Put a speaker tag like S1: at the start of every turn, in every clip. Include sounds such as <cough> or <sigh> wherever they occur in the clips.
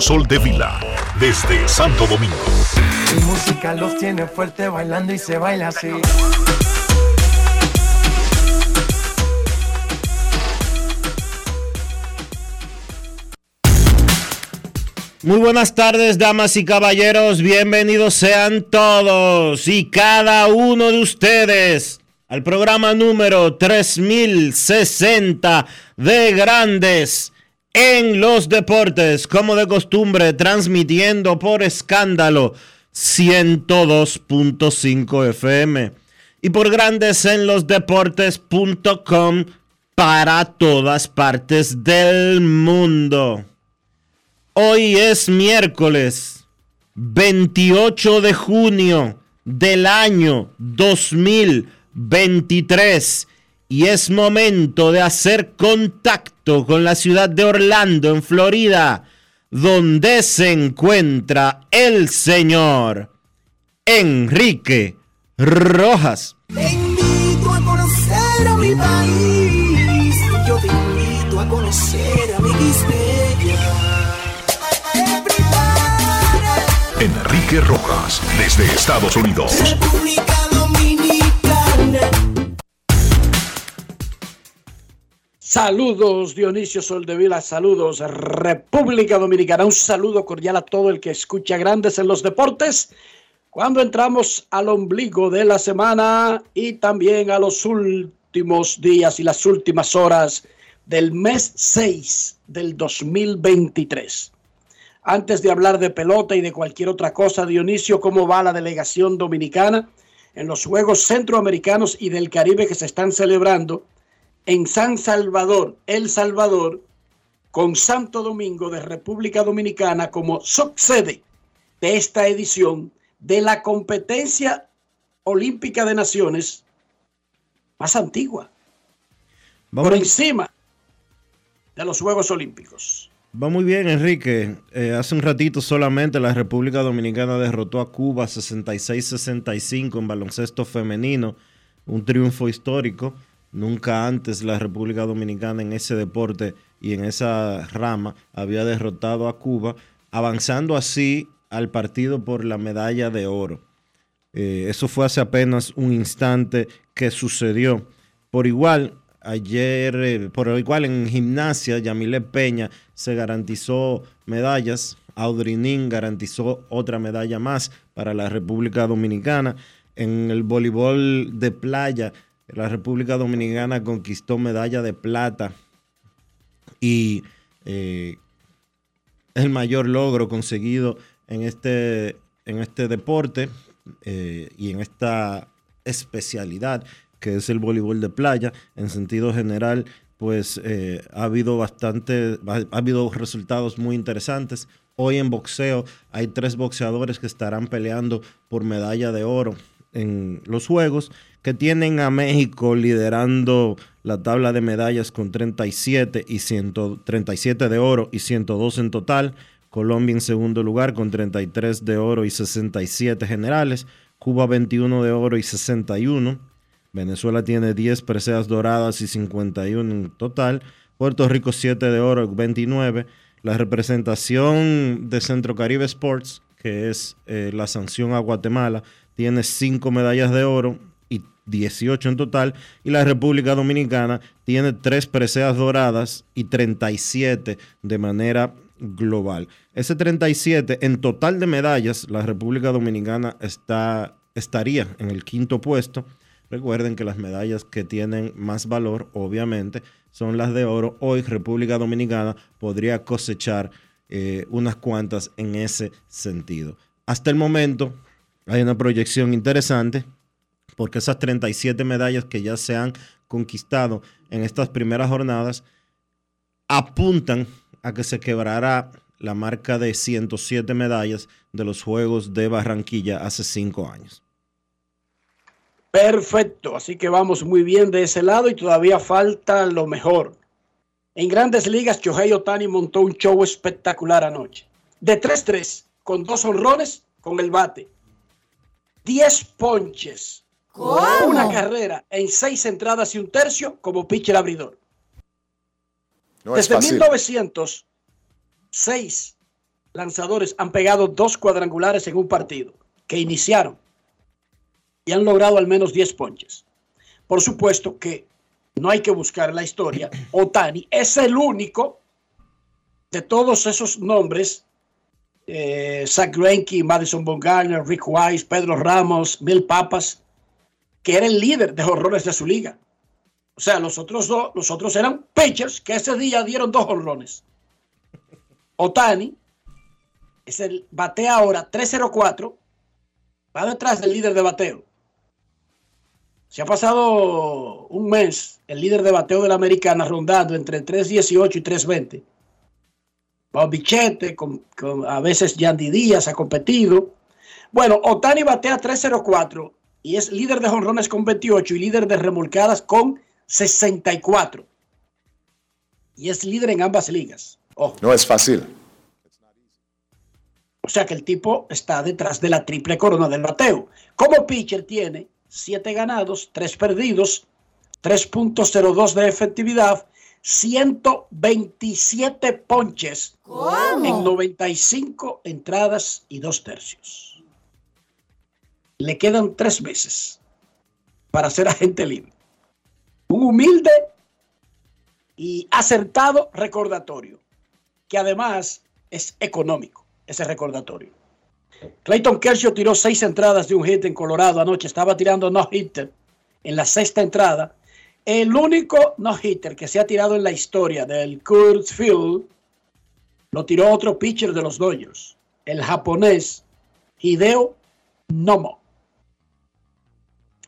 S1: Sol de Vila, desde Santo Domingo.
S2: Mi música los tiene fuerte bailando y se baila así.
S3: Muy buenas tardes, damas y caballeros. Bienvenidos sean todos y cada uno de ustedes al programa número 3060 de Grandes en los deportes, como de costumbre, transmitiendo por escándalo 102.5 FM y por grandes en los deportes.com para todas partes del mundo. Hoy es miércoles 28 de junio del año 2023 y es momento de hacer contacto con la ciudad de Orlando, en Florida, donde se encuentra el señor Enrique Rojas.
S4: Te invito a conocer a mi país, yo te invito a conocer a mi
S1: Enrique Rojas, desde Estados Unidos.
S5: Saludos Dionisio Soldevila, saludos República Dominicana, un saludo cordial a todo el que escucha Grandes en los Deportes. Cuando entramos al ombligo de la semana y también a los últimos días y las últimas horas del mes 6 del 2023. Antes de hablar de pelota y de cualquier otra cosa, Dionisio, ¿cómo va la delegación dominicana en los Juegos Centroamericanos y del Caribe que se están celebrando? En San Salvador, El Salvador, con Santo Domingo de República Dominicana como subsede de esta edición de la competencia olímpica de naciones más antigua, por encima de los Juegos Olímpicos.
S3: Va muy bien, Enrique. Eh, hace un ratito solamente la República Dominicana derrotó a Cuba 66-65 en baloncesto femenino, un triunfo histórico. Nunca antes la República Dominicana en ese deporte y en esa rama había derrotado a Cuba, avanzando así al partido por la medalla de oro. Eh, eso fue hace apenas un instante que sucedió. Por igual, ayer, eh, por igual en gimnasia, Yamile Peña se garantizó medallas. Audrey Nin garantizó otra medalla más para la República Dominicana. En el voleibol de playa, la República Dominicana conquistó medalla de plata y eh, el mayor logro conseguido en este, en este deporte eh, y en esta especialidad que es el voleibol de playa. En sentido general, pues eh, ha habido bastante, ha habido resultados muy interesantes. Hoy en boxeo hay tres boxeadores que estarán peleando por medalla de oro en los Juegos que tienen a México liderando la tabla de medallas con 37 y 137 de oro y 102 en total. Colombia en segundo lugar con 33 de oro y 67 generales. Cuba 21 de oro y 61. Venezuela tiene 10 preseas doradas y 51 en total. Puerto Rico 7 de oro y 29. La representación de Centro Caribe Sports, que es eh, la sanción a Guatemala, tiene 5 medallas de oro, 18 en total, y la República Dominicana tiene tres preseas doradas y 37 de manera global. Ese 37 en total de medallas, la República Dominicana está, estaría en el quinto puesto. Recuerden que las medallas que tienen más valor, obviamente, son las de oro. Hoy República Dominicana podría cosechar eh, unas cuantas en ese sentido. Hasta el momento hay una proyección interesante porque esas 37 medallas que ya se han conquistado en estas primeras jornadas apuntan a que se quebrará la marca de 107 medallas de los Juegos de Barranquilla hace cinco años.
S5: Perfecto, así que vamos muy bien de ese lado y todavía falta lo mejor. En grandes ligas, Shohei Otani montó un show espectacular anoche. De 3-3, con dos honrones, con el bate. 10 ponches. Una carrera en seis entradas y un tercio como pitcher abridor. Desde 1906, lanzadores han pegado dos cuadrangulares en un partido que iniciaron y han logrado al menos 10 ponches. Por supuesto que no hay que buscar la historia. <clears throat> Otani es el único de todos esos nombres, eh, Zach Greinke, Madison Bumgarner, Rick Wise, Pedro Ramos, Mil Papas, que era el líder de horrores de su liga. O sea, los otros dos, los otros eran pitchers que ese día dieron dos honrones. Otani es el batea ahora 304, va detrás del líder de bateo. Se ha pasado un mes el líder de bateo de la americana rondando entre 318 y 320. Bichete, con, con, a veces Yandy Díaz ha competido. Bueno, Otani batea 304 y es líder de jonrones con 28 y líder de remolcadas con 64. Y es líder en ambas ligas.
S6: No es fácil.
S5: O sea que el tipo está detrás de la triple corona del bateo. Como pitcher tiene 7 ganados, 3 perdidos, 3.02 de efectividad, 127 ponches en 95 entradas y 2 tercios. Le quedan 3 meses para ser agente libre un humilde y acertado recordatorio, que además es económico, ese recordatorio. Clayton Kershaw tiró seis entradas de un hit en Colorado anoche, estaba tirando no-hitter en la sexta entrada. El único no-hitter que se ha tirado en la historia del Coors Field lo tiró otro pitcher de los Dodgers, el japonés Hideo Nomo.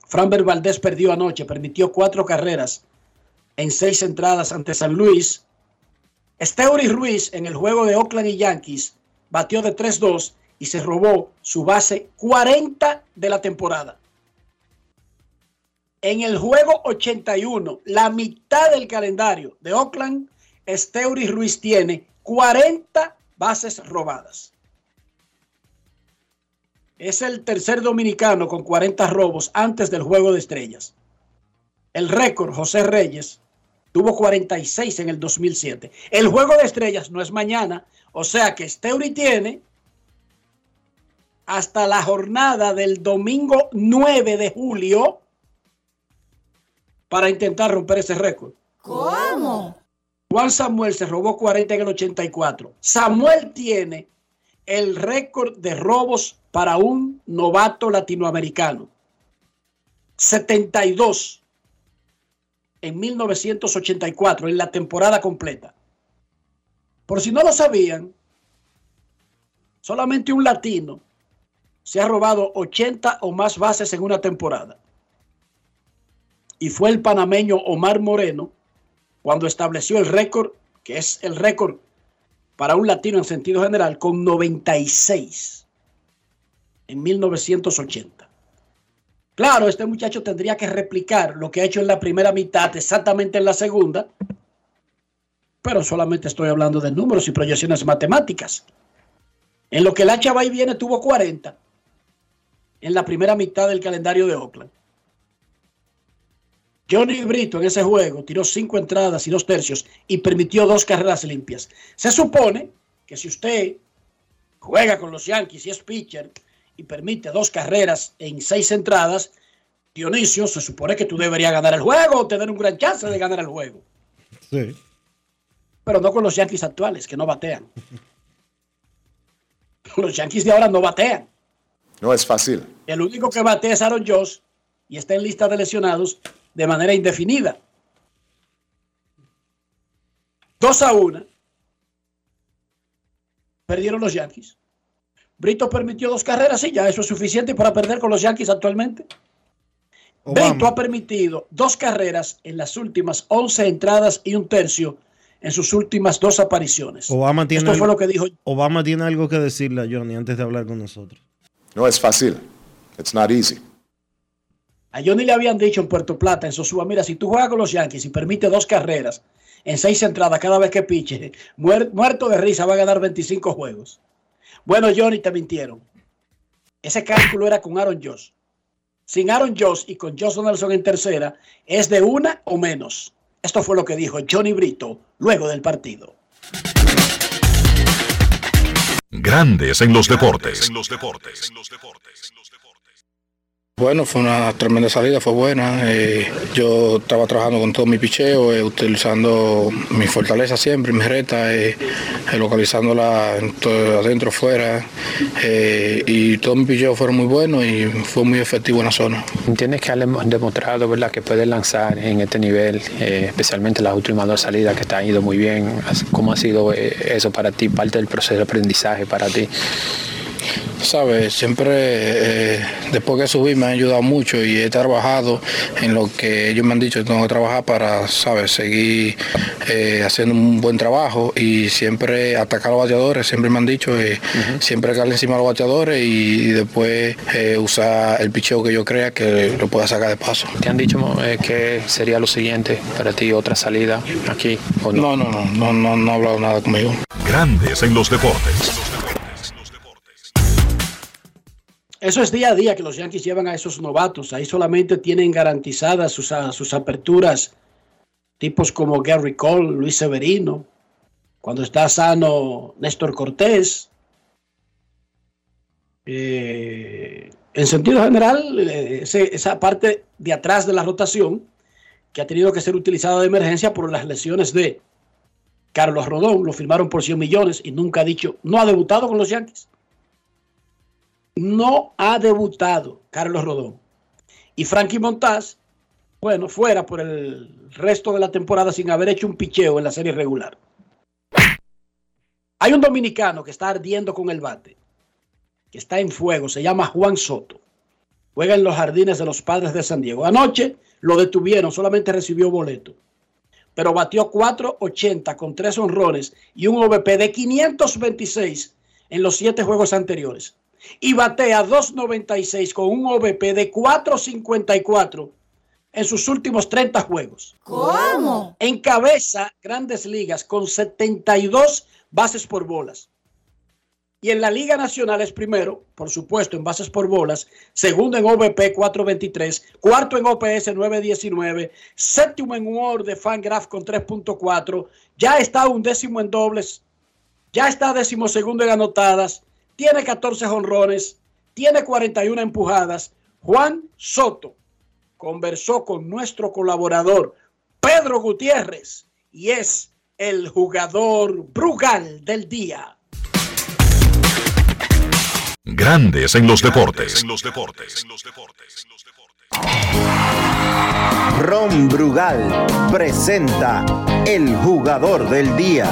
S5: Framber Valdés perdió anoche, permitió cuatro carreras en seis entradas ante San Luis. Steury Ruiz en el juego de Oakland y Yankees batió de 3-2 y se robó su base 40 de la temporada. En el juego 81, la mitad del calendario de Oakland, Steury Ruiz tiene 40 bases robadas. Es el tercer dominicano con 40 robos antes del Juego de Estrellas. El récord, José Reyes, tuvo 46 en el 2007. El Juego de Estrellas no es mañana, o sea que Steuri tiene hasta la jornada del domingo 9 de julio para intentar romper ese récord.
S7: ¿Cómo?
S5: Juan Samuel se robó 40 en el 84. Samuel tiene el récord de robos para un novato latinoamericano. 72 en 1984, en la temporada completa. Por si no lo sabían, solamente un latino se ha robado 80 o más bases en una temporada. Y fue el panameño Omar Moreno cuando estableció el récord, que es el récord para un latino en sentido general, con 96 en 1980. Claro, este muchacho tendría que replicar lo que ha hecho en la primera mitad exactamente en la segunda, pero solamente estoy hablando de números y proyecciones matemáticas. En lo que el Hacha va y viene tuvo 40 en la primera mitad del calendario de Oakland. Johnny Brito en ese juego tiró cinco entradas y dos tercios y permitió dos carreras limpias. Se supone que si usted juega con los Yankees y es pitcher, y permite dos carreras en seis entradas, Dionisio, se supone que tú deberías ganar el juego o tener un gran chance de ganar el juego.
S3: Sí.
S5: Pero no con los Yankees actuales, que no batean. Los Yankees de ahora no batean.
S6: No es fácil.
S5: El único que batea es Aaron Josh y está en lista de lesionados de manera indefinida. 2 a 1. Perdieron los Yankees. Brito permitió dos carreras y ya eso es suficiente para perder con los Yankees actualmente.
S3: Obama.
S5: Brito ha permitido dos carreras en las últimas 11 entradas y un tercio en sus últimas dos apariciones.
S3: Obama tiene,
S5: Esto fue
S3: algo,
S5: lo que dijo
S3: Obama tiene algo que decirle a Johnny antes de hablar con nosotros.
S6: No es fácil. It's not easy.
S5: A Johnny le habían dicho en Puerto Plata, en Sosúa, mira, si tú juegas con los Yankees y permite dos carreras en seis entradas cada vez que piche, <laughs> muer- muerto de risa va a ganar 25 juegos. Bueno, Johnny, te mintieron. Ese cálculo era con Aaron Josh. Sin Aaron Josh y con Josh Donaldson en tercera, es de una o menos. Esto fue lo que dijo Johnny Brito luego del partido.
S1: Grandes en los deportes.
S7: Bueno, fue una tremenda salida, fue buena. Eh, yo estaba trabajando con todo mi picheo, eh, utilizando mi fortaleza siempre, mi reta, eh, eh, localizándola adentro, fuera. y todo mi picheo fueron muy buenos y fue muy efectivo en la zona.
S8: Entiendes que has demostrado ¿verdad? que puedes lanzar en este nivel, especialmente las últimas dos salidas que te han ido muy bien. ¿Cómo ha sido eso para ti, parte del proceso de aprendizaje para ti?
S7: Sabes, siempre eh, después que subí me ha ayudado mucho y he trabajado en lo que ellos me han dicho que tengo que trabajar para, sabes, seguir eh, haciendo un buen trabajo y siempre atacar a los bateadores, siempre me han dicho, eh, siempre caer encima de los bateadores y, y después eh, usar el picheo que yo crea que lo pueda sacar de paso.
S8: ¿Te han dicho eh, que sería lo siguiente para ti, otra salida aquí? ¿o no?
S7: No, no, no, no, no, no ha hablado nada conmigo.
S1: Grandes en los deportes.
S5: Eso es día a día que los Yankees llevan a esos novatos. Ahí solamente tienen garantizadas sus, sus aperturas tipos como Gary Cole, Luis Severino, cuando está sano Néstor Cortés. Eh, en sentido general, eh, esa parte de atrás de la rotación que ha tenido que ser utilizada de emergencia por las lesiones de Carlos Rodón, lo firmaron por 100 millones y nunca ha dicho, no ha debutado con los Yankees no ha debutado Carlos Rodón. Y Frankie Montaz, bueno, fuera por el resto de la temporada sin haber hecho un picheo en la serie regular. Hay un dominicano que está ardiendo con el bate, que está en fuego, se llama Juan Soto. Juega en los jardines de los padres de San Diego. Anoche lo detuvieron, solamente recibió boleto. Pero batió 4.80 con tres honrones y un OVP de 526 en los siete juegos anteriores y batea 2.96 con un OVP de 4.54 en sus últimos 30 juegos.
S4: ¿Cómo?
S5: Encabeza grandes ligas con 72 bases por bolas. Y en la Liga Nacional es primero, por supuesto, en bases por bolas, segundo en OVP 423, cuarto en OPS 919, séptimo en WAR de Fangraph con 3.4, ya está un décimo en dobles, ya está décimo segundo en anotadas, tiene 14 jonrones, tiene 41 empujadas. Juan Soto conversó con nuestro colaborador Pedro Gutiérrez y es el jugador Brugal del día.
S1: Grandes en los deportes.
S9: Ron Brugal presenta el jugador del día.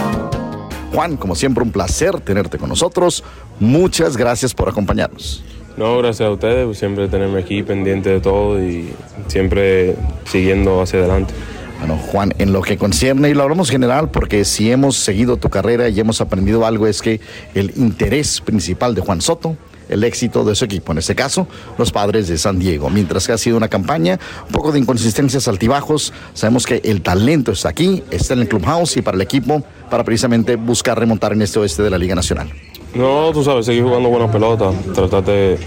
S10: Juan, como siempre, un placer tenerte con nosotros. Muchas gracias por acompañarnos.
S11: No, gracias a ustedes, por siempre tenerme aquí pendiente de todo y siempre siguiendo hacia adelante.
S10: Bueno, Juan, en lo que concierne, y lo hablamos general, porque si hemos seguido tu carrera y hemos aprendido algo, es que el interés principal de Juan Soto, el éxito de su equipo, en este caso, los padres de San Diego. Mientras que ha sido una campaña, un poco de inconsistencias, altibajos, sabemos que el talento está aquí, está en el clubhouse y para el equipo, para precisamente buscar remontar en este oeste de la Liga Nacional.
S11: No, tú sabes, seguir jugando buena pelota, tratar de,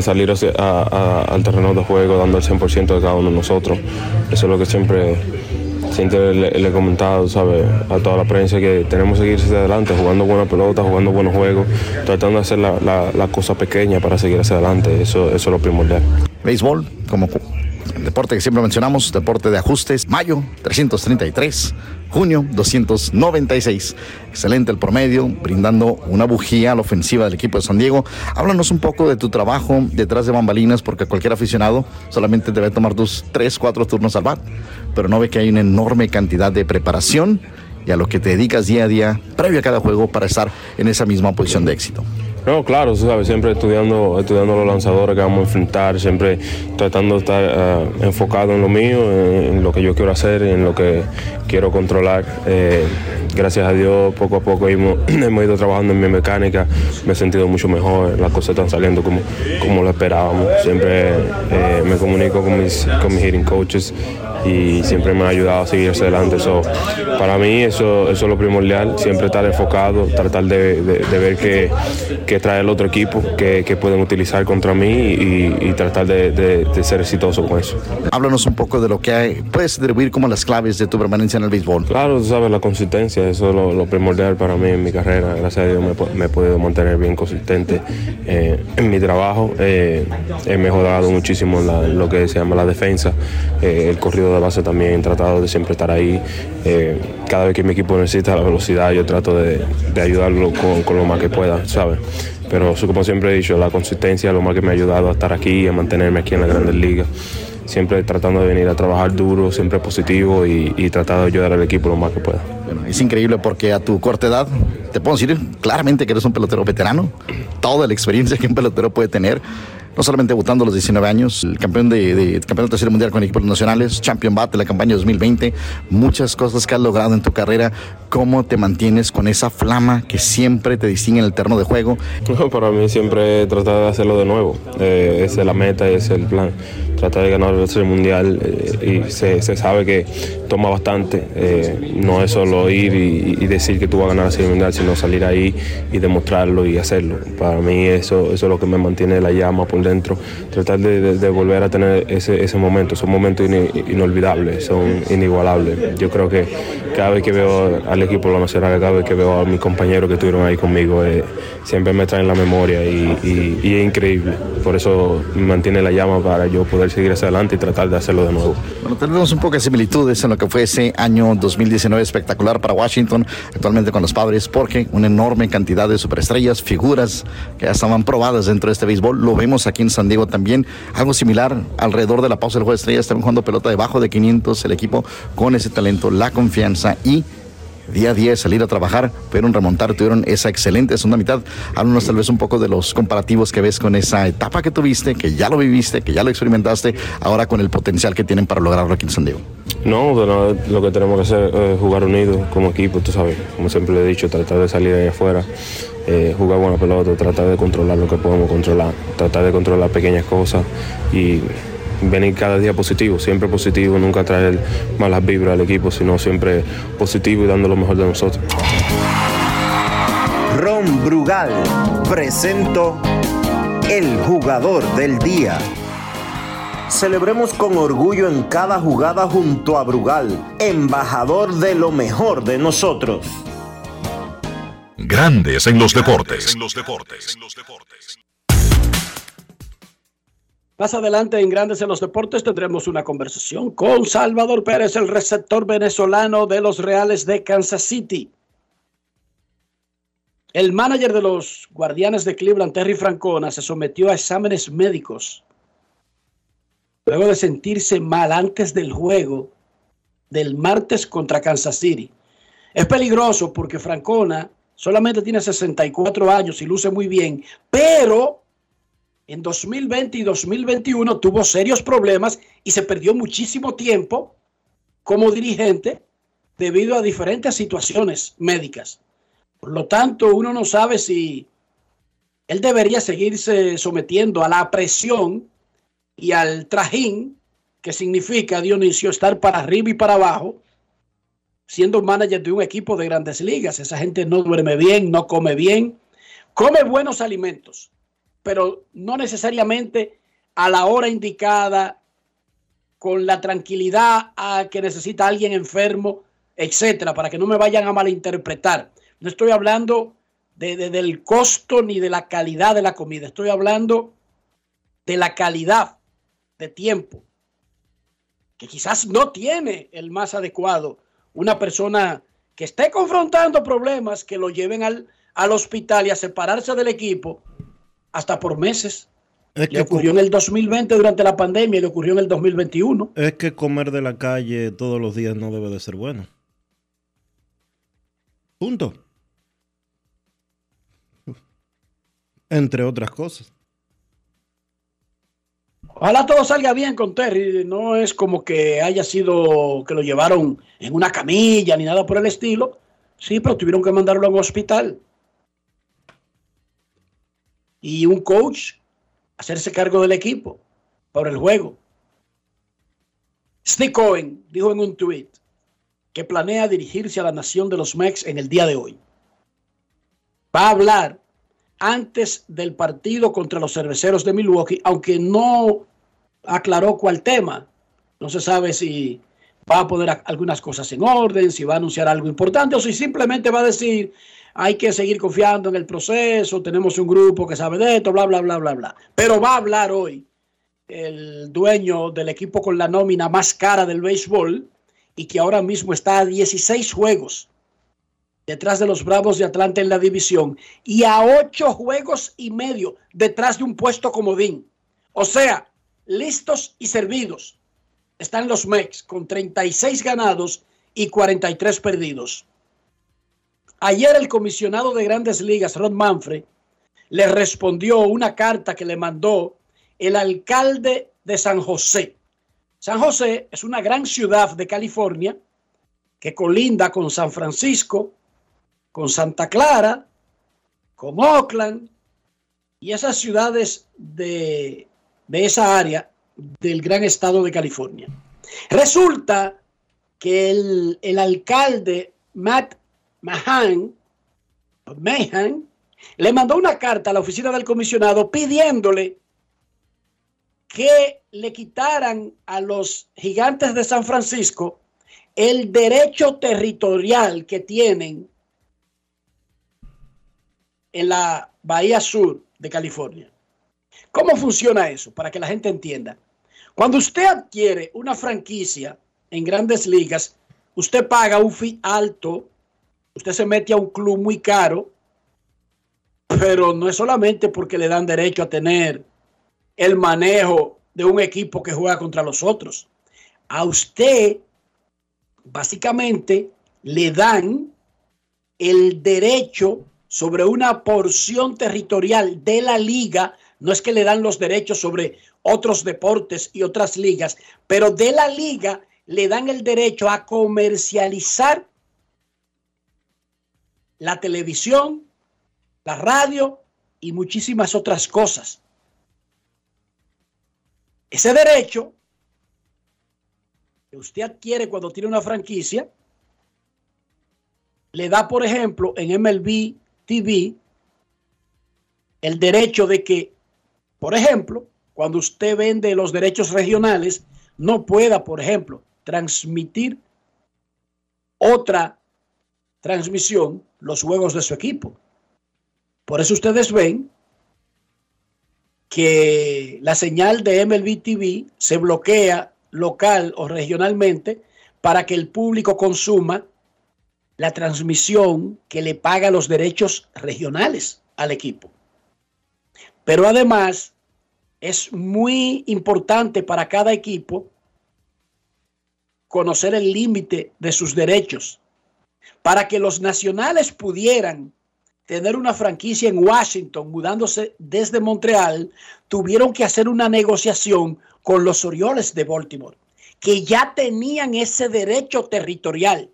S11: salir al terreno de juego dando el 100% de cada uno de nosotros. Eso es lo que siempre, siempre le, he comentado, ¿sabes? A toda la prensa que tenemos que seguir hacia adelante, jugando buena pelota, jugando buenos juegos, tratando de hacer la, la, la cosa pequeña para seguir hacia adelante. Eso, eso es lo primordial.
S10: Béisbol, como El deporte que siempre mencionamos, deporte de ajustes, mayo 333, junio 296. Excelente el promedio, brindando una bujía a la ofensiva del equipo de San Diego. Háblanos un poco de tu trabajo detrás de bambalinas, porque cualquier aficionado solamente debe tomar tus 3, 4 turnos al bat, pero no ve que hay una enorme cantidad de preparación y a lo que te dedicas día a día, previo a cada juego, para estar en esa misma posición de éxito.
S11: No, claro, tú sabes, siempre estudiando, estudiando los lanzadores que vamos a enfrentar, siempre tratando de estar eh, enfocado en lo mío, en, lo que yo quiero hacer, en lo que quiero controlar. Eh, gracias a Dios, poco a poco hemos, <clears throat> hemos ido trabajando en mi mecánica, me he sentido mucho mejor, las cosas están saliendo como, como lo esperábamos. Siempre eh, me comunico con mis, con mis hitting coaches y siempre me ha ayudado a seguir hacia adelante. So, para mí eso, eso es lo primordial, siempre estar enfocado, tratar de, de- de ver qué, qué trae el otro equipo, qué, qué pueden utilizar contra mí y, y tratar de ser exitoso con eso.
S10: Háblanos un poco de lo que hay, puedes atribuir como las claves de tu permanencia en el béisbol.
S11: Claro, tú sabes, la consistencia, eso es lo, lo primordial para mí en mi carrera. Gracias a Dios me, me he podido mantener bien consistente eh, en mi trabajo. Eh, he mejorado muchísimo lo que se llama la defensa, eh, el corrido de base también, he tratado de siempre estar ahí. Cada vez que mi equipo necesita la velocidad, yo trato de, ayudarlo con, lo más que pueda, ¿sabes? Pero como siempre he dicho, la consistencia es lo más que me ha ayudado a estar aquí, a mantenerme aquí en la Grandes Ligas siempre tratando de venir a trabajar duro, siempre positivo y, y tratar de ayudar al equipo lo más que pueda.
S10: Es increíble porque a tu corta edad, te puedo decir claramente que eres un pelotero veterano, toda la experiencia que un pelotero puede tener. No solamente debutando los 19 años, campeón de, de campeonato serie mundial con equipos nacionales, champion bat de la campaña 2020, muchas cosas que has logrado en tu carrera. ¿Cómo te mantienes con esa flama que siempre te distingue en el terreno de juego?
S11: Para mí siempre tratar de hacerlo de nuevo. Eh, esa es la meta ese es el plan. Tratar de ganar el mundial eh, y se, sabe que toma bastante. Eh, no es solo ir y, decir que tú vas a ganar el mundial, sino salir ahí y demostrarlo y hacerlo. Para mí eso, eso es lo que me mantiene la llama por dentro. Tratar de, de- de volver a tener ese, ese momento. Son momentos ini- inolvidables, son inigualables. Yo creo que cada vez que veo al equipo la Nacional, cada vez que veo a mis compañeros que estuvieron ahí conmigo, eh, siempre me traen la memoria y, y- y es increíble. Por eso mantiene la llama para yo poder seguir hacia adelante y tratar de hacerlo de nuevo.
S10: Bueno, tenemos un poco de similitudes en lo que fue ese año 2019 espectacular para Washington, actualmente con los padres, porque una enorme cantidad de superestrellas, figuras que ya estaban probadas dentro de este béisbol. Lo vemos aquí en San Diego también, algo similar, alrededor de la pausa del juego de estrellas, también jugando pelota debajo de 500, el equipo con ese talento, la confianza y día a día salir a trabajar, pudieron remontar, tuvieron esa excelente segunda mitad. Háblanos tal vez un poco de los comparativos que ves con esa etapa que tuviste, que ya lo viviste, que ya lo experimentaste, ahora con el potencial que tienen para lograrlo aquí en San Diego.
S11: No, lo que tenemos que hacer es jugar unidos como equipo, tú sabes, como siempre le he dicho, tratar de salir ahí afuera, eh, jugar buena pelota, tratar de controlar lo que podemos controlar, tratar de controlar pequeñas cosas y venir cada día positivo, siempre positivo, nunca traer malas vibras al equipo, sino siempre positivo y dando lo mejor de nosotros.
S9: Ron Brugal presento el jugador del día. Celebremos con orgullo en cada jugada junto a Brugal, embajador de lo mejor de nosotros.
S1: Grandes en los deportes.
S5: Más adelante en Grandes en los Deportes tendremos una conversación con Salvador Pérez, el receptor venezolano de los Reales de Kansas City. El manager de los Guardianes de Cleveland, Terry Francona, se sometió a exámenes médicos luego de sentirse mal antes del juego del martes contra Kansas City. Es peligroso porque Francona solamente tiene 64 años y luce muy bien, pero en 2020 y 2021 tuvo serios problemas y se perdió muchísimo tiempo como dirigente debido a diferentes situaciones médicas. Por lo tanto, uno no sabe si él debería seguirse sometiendo a la presión y al trajín que significa, Dionisio, estar para arriba y para abajo, siendo manager de un equipo de grandes ligas. Esa gente no duerme bien, no come bien, come buenos alimentos, pero no necesariamente a la hora indicada, con la tranquilidad a que necesita alguien enfermo, etcétera, para que no me vayan a malinterpretar. No estoy hablando de, de- del costo ni de la calidad de la comida, estoy hablando de la calidad de tiempo que quizás no tiene el más adecuado, una persona que esté confrontando problemas que lo lleven al, al hospital y a separarse del equipo hasta por meses.
S3: Es
S5: Le ocurrió en el 2020 durante la pandemia y le ocurrió en el 2021.
S3: Es que comer de la calle todos los días no debe de ser bueno. Punto. <laughs> Entre otras cosas.
S5: Ojalá todo salga bien con Terry. No es como que haya sido que lo llevaron en una camilla ni nada por el estilo. Sí, pero tuvieron que mandarlo a un hospital. Y un coach hacerse cargo del equipo por el juego. Steve Cohen dijo en un tweet que planea dirigirse a la nación de los Mex en el día de hoy. Va a hablar antes del partido contra los cerveceros de Milwaukee, aunque no aclaró cuál tema. No se sabe si va a poner algunas cosas en orden, si va a anunciar algo importante o si simplemente va a decir hay que seguir confiando en el proceso, tenemos un grupo que sabe de esto, bla, bla, bla, bla, bla. Pero va a hablar hoy el dueño del equipo con la nómina más cara del béisbol y que ahora mismo está a 16 juegos detrás de los Bravos de Atlanta en la división y a 8 juegos y medio detrás de un puesto comodín. O sea, listos y servidos están los Mex con 36 ganados y 43 perdidos. Ayer el comisionado de grandes ligas, Rod Manfred, le respondió una carta que le mandó el alcalde de San José. San José es una gran ciudad de California que colinda con San Francisco, con Santa Clara, con Oakland y esas ciudades de, de esa área del gran estado de California. Resulta que el, el alcalde Matt Mahan, Mahan le mandó una carta a la oficina del comisionado pidiéndole que le quitaran a los gigantes de San Francisco el derecho territorial que tienen en la Bahía Sur de California. ¿Cómo funciona eso? Para que la gente entienda. Cuando usted adquiere una franquicia en grandes ligas, usted paga un fee alto, usted se mete a un club muy caro, pero no es solamente porque le dan derecho a tener el manejo de un equipo que juega contra los otros. A usted, básicamente, le dan el derecho sobre una porción territorial de la liga. No es que le dan los derechos sobre otros deportes y otras ligas, pero de la liga le dan el derecho a comercializar la televisión, la radio y muchísimas otras cosas. Ese derecho que usted adquiere cuando tiene una franquicia le da, por ejemplo, en MLB TV el derecho de que, por ejemplo, cuando usted vende los derechos regionales, no pueda, por ejemplo, transmitir otra transmisión los juegos de su equipo. Por eso ustedes ven que la señal de MLB TV se bloquea local o regionalmente para que el público consuma la transmisión que le paga los derechos regionales al equipo. Pero además es muy importante para cada equipo conocer el límite de sus derechos. Para que los nacionales pudieran tener una franquicia en Washington, mudándose desde Montreal, tuvieron que hacer una negociación con los Orioles de Baltimore, que ya tenían ese derecho territorial,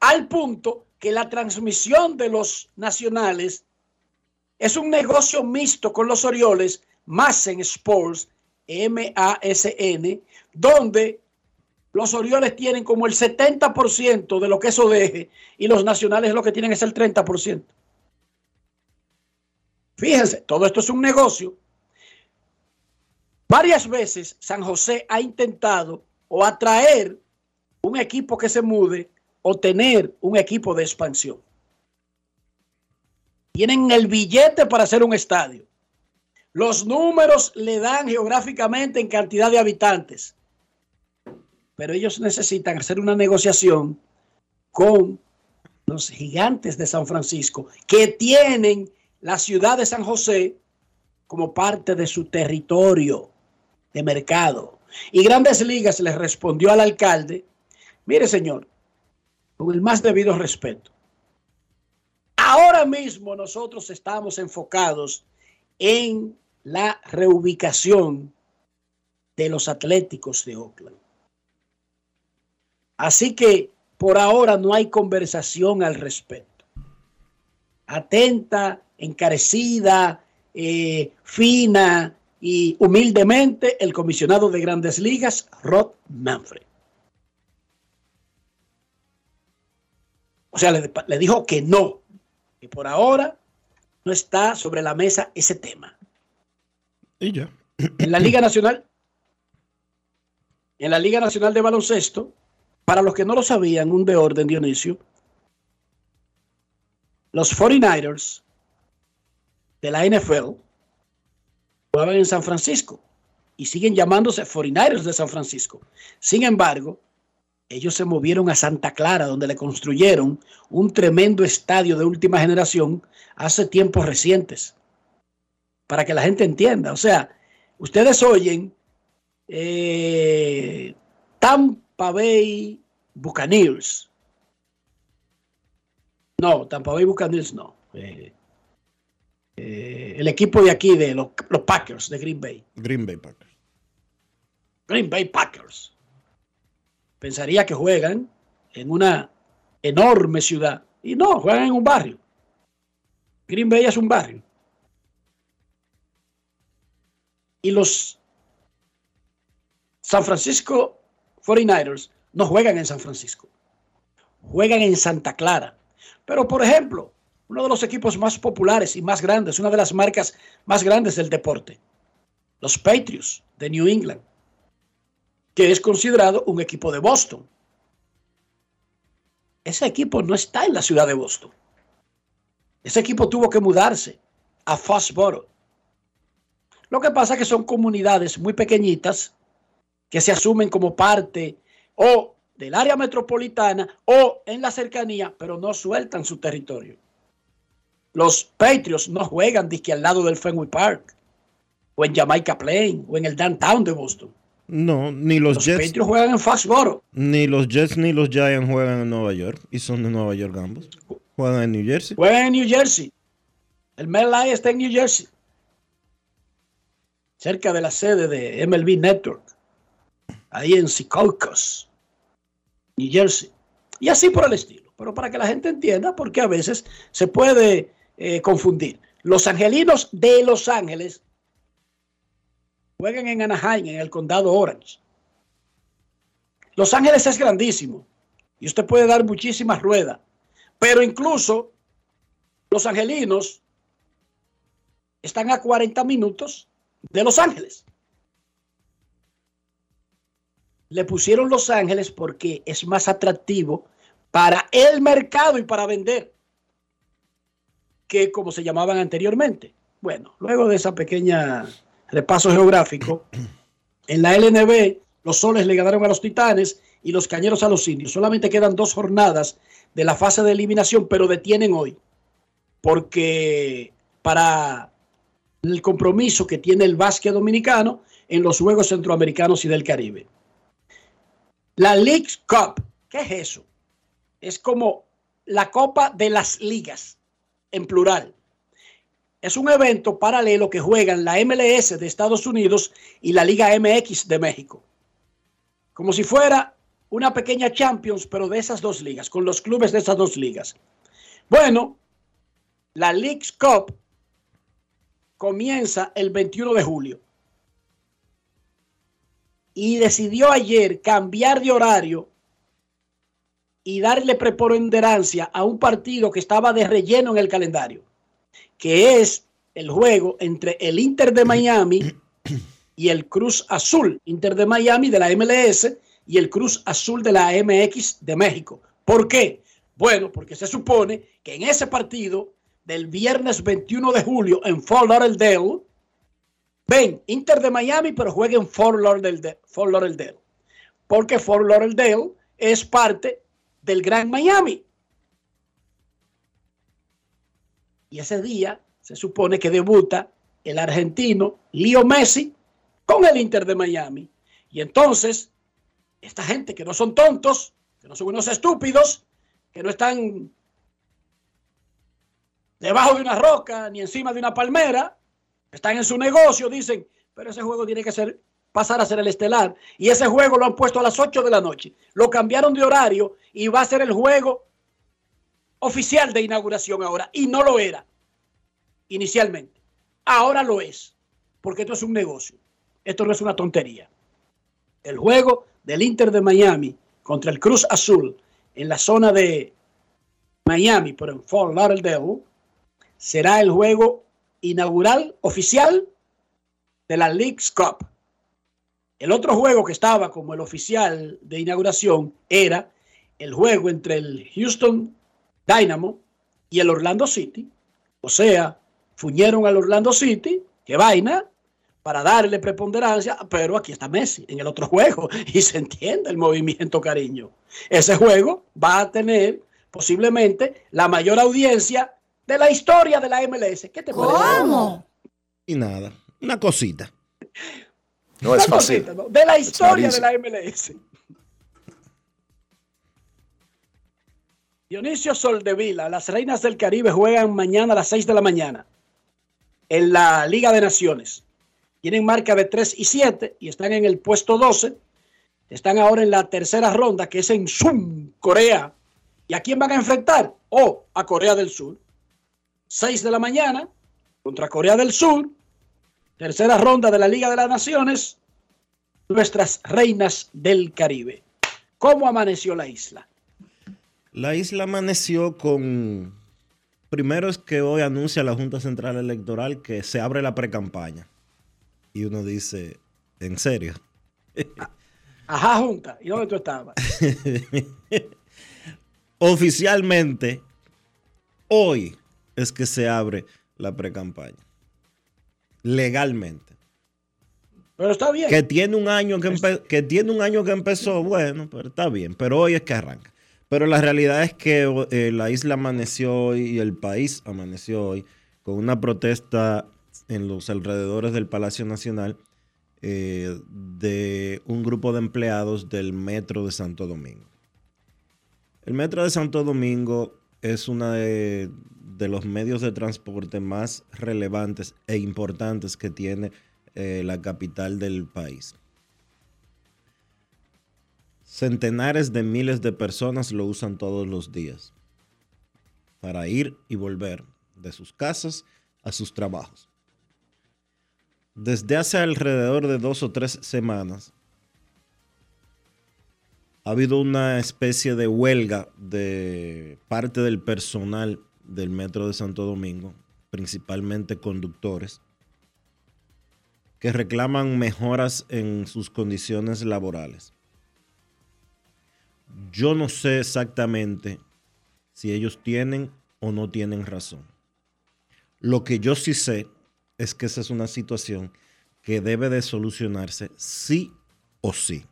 S5: al punto que la transmisión de los nacionales es un negocio mixto con los Orioles, Massen Sports, M-A-S-N, donde los Orioles tienen como el 70% de lo que eso deje y los nacionales lo que tienen es el 30%. Fíjense, todo esto es un negocio. Varias veces San José ha intentado o atraer un equipo que se mude o tener un equipo de expansión. Tienen el billete para hacer un estadio. Los números le dan geográficamente en cantidad de habitantes. Pero ellos necesitan hacer una negociación con los gigantes de San Francisco, que tienen la ciudad de San José como parte de su territorio de mercado. Y Grandes Ligas les respondió al alcalde, mire señor, con el más debido respeto, ahora mismo nosotros estamos enfocados en la reubicación de los Atléticos de Oakland. Así que por ahora no hay conversación al respecto. Atenta, encarecida, eh, fina y humildemente el comisionado de grandes ligas, Rod Manfred. O sea, le, le dijo que no, que por ahora no está sobre la mesa ese tema.
S3: Y ya.
S5: En la Liga Nacional, en la Liga Nacional de Baloncesto, para los que no lo sabían, un de orden, Dionisio, los 49ers de la NFL jugaban en San Francisco y siguen llamándose 49ers de San Francisco. Sin embargo, ellos se movieron a Santa Clara, donde le construyeron un tremendo estadio de última generación hace tiempos recientes. Para que la gente entienda. O sea, ustedes oyen eh, Tampa Bay Buccaneers. No, Tampa Bay Buccaneers no. Eh, eh, el equipo de aquí, de los, los Packers, de Green Bay.
S3: Green Bay Packers.
S5: Green Bay Packers. Pensaría que juegan en una enorme ciudad. Y no, juegan en un barrio. Green Bay es un barrio. Y los San Francisco 49ers no juegan en San Francisco. Juegan en Santa Clara. Pero, por ejemplo, uno de los equipos más populares y más grandes, una de las marcas más grandes del deporte, los Patriots de New England, que es considerado un equipo de Boston. Ese equipo no está en la ciudad de Boston. Ese equipo tuvo que mudarse a Foxborough. Lo que pasa es que son comunidades muy pequeñitas que se asumen como parte o del área metropolitana o en la cercanía, pero no sueltan su territorio. Los Patriots no juegan disque al lado del Fenway Park o en Jamaica Plain o en el downtown de Boston.
S3: No, ni los,
S5: Los
S3: Jets.
S5: Patriots juegan en Foxborough.
S3: Ni los Jets ni los Giants juegan en Nueva York. Y son de Nueva York ambos. Juegan en New Jersey.
S5: Juegan en New Jersey. El MetLife está en New Jersey. Cerca de la sede de MLB Network. Ahí en Secaucus, New Jersey. Y así por el estilo. Pero para que la gente entienda, porque a veces se puede eh, confundir. Los angelinos de Los Ángeles juegan en Anaheim, en el condado Orange. Los Ángeles es grandísimo y usted puede dar muchísimas ruedas, pero incluso los angelinos están a 40 minutos de Los Ángeles. Le pusieron Los Ángeles porque es más atractivo para el mercado y para vender que como se llamaban anteriormente. Bueno, luego de esa pequeña repaso geográfico, <clears throat> en la LNB los soles le ganaron a los titanes y los cañeros a los indios. Solamente quedan dos jornadas de la fase de eliminación, pero detienen hoy. Porque para el compromiso que tiene el básquet dominicano en los Juegos Centroamericanos y del Caribe. La League Cup, ¿qué es eso? Es como la Copa de las Ligas, en plural. Es un evento paralelo que juegan la MLS de Estados Unidos y la Liga MX de México. Como si fuera una pequeña Champions, pero de esas dos ligas, con los clubes de esas dos ligas. Bueno, la League Cup comienza el 21 de julio. Y decidió ayer cambiar de horario y darle preponderancia a un partido que estaba de relleno en el calendario, que es el juego entre el Inter de Miami y el Cruz Azul, Inter de Miami de la MLS y el Cruz Azul de la MX de México. ¿Por qué? Bueno, porque se supone que en ese partido del viernes 21 de julio en Fort Lauderdale, ven, Inter de Miami, pero juega en Fort Lauderdale. Fort porque Fort Lauderdale es parte del Gran Miami. Y ese día se supone que debuta el argentino Leo Messi con el Inter de Miami. Y entonces, esta gente que no son tontos, que no son unos estúpidos, que no están debajo de una roca ni encima de una palmera, están en su negocio, dicen, pero ese juego tiene que ser pasar a ser el estelar. Y ese juego lo han puesto a las 8 de la noche. Lo cambiaron de horario y va a ser el juego oficial de inauguración ahora. Y no lo era inicialmente. Ahora lo es. Porque esto es un negocio. Esto no es una tontería. El juego del Inter de Miami contra el Cruz Azul en la zona de Miami, pero en Fort Lauderdale, será el juego inaugural oficial de la League's Cup. El otro juego que estaba como el oficial de inauguración era el juego entre el Houston Dynamo y el Orlando City. O sea, fuñeron al Orlando City, qué vaina, para darle preponderancia, pero aquí está Messi en el otro juego <laughs> y se entiende el movimiento, cariño. Ese juego va a tener posiblemente la mayor audiencia de la historia de la MLS. ¿Qué te parece?
S3: ¿Cómo? Y nada, una cosita.
S6: No es fácil.
S5: De la historia de la MLS. Dionisio Soldevila, las Reinas del Caribe juegan mañana a las 6 de la mañana en la Liga de Naciones. Tienen marca de 3 y 7 y están en el puesto 12. Están ahora en la tercera ronda, que es en Zoom, Corea. ¿Y a quién van a enfrentar? Oh, a Corea del Sur. 6 de la mañana contra Corea del Sur. Tercera ronda de la Liga de las Naciones. Nuestras reinas del Caribe. ¿Cómo amaneció la isla?
S3: La isla amaneció con... Primero es que hoy anuncia la Junta Central Electoral que se abre la precampaña. Y uno dice, ¿en serio?
S5: Ajá, Junta. ¿Y dónde tú estabas? <laughs>
S3: Oficialmente, hoy es que se abre la precampaña. Legalmente.
S5: Pero está bien.
S3: Que tiene un año que, tiene un año que empezó, bueno, pero está bien. Pero hoy es que arranca. Pero la realidad es que eh, la isla amaneció hoy y el país amaneció hoy con una protesta en los alrededores del Palacio Nacional eh, de un grupo de empleados del Metro de Santo Domingo. El Metro de Santo Domingo es uno de, de los medios de transporte más relevantes e importantes que tiene eh, la capital del país. Centenares de miles de personas lo usan todos los días para ir y volver de sus casas a sus trabajos. Desde hace alrededor de dos o tres semanas ha habido una especie de huelga de parte del personal del Metro de Santo Domingo, principalmente conductores, que reclaman mejoras en sus condiciones laborales. Yo no sé exactamente si ellos tienen o no tienen razón. Lo que yo sí sé es que esa es una situación que debe de solucionarse sí o sí.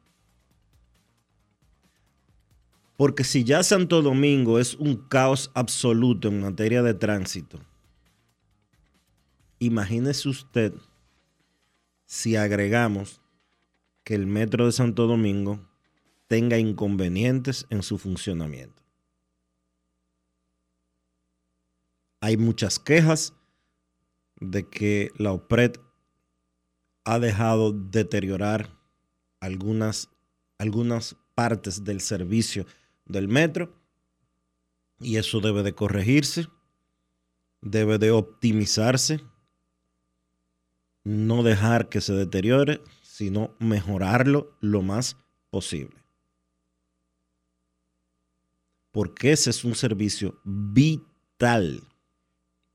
S3: Porque si ya Santo Domingo es un caos absoluto en materia de tránsito, imagínese usted si agregamos que el metro de Santo Domingo tenga inconvenientes en su funcionamiento. Hay muchas quejas de que la OPRED ha dejado deteriorar algunas, algunas partes del servicio del metro y eso debe de corregirse, debe de optimizarse, no dejar que se deteriore, sino mejorarlo lo más posible. Porque ese es un servicio vital,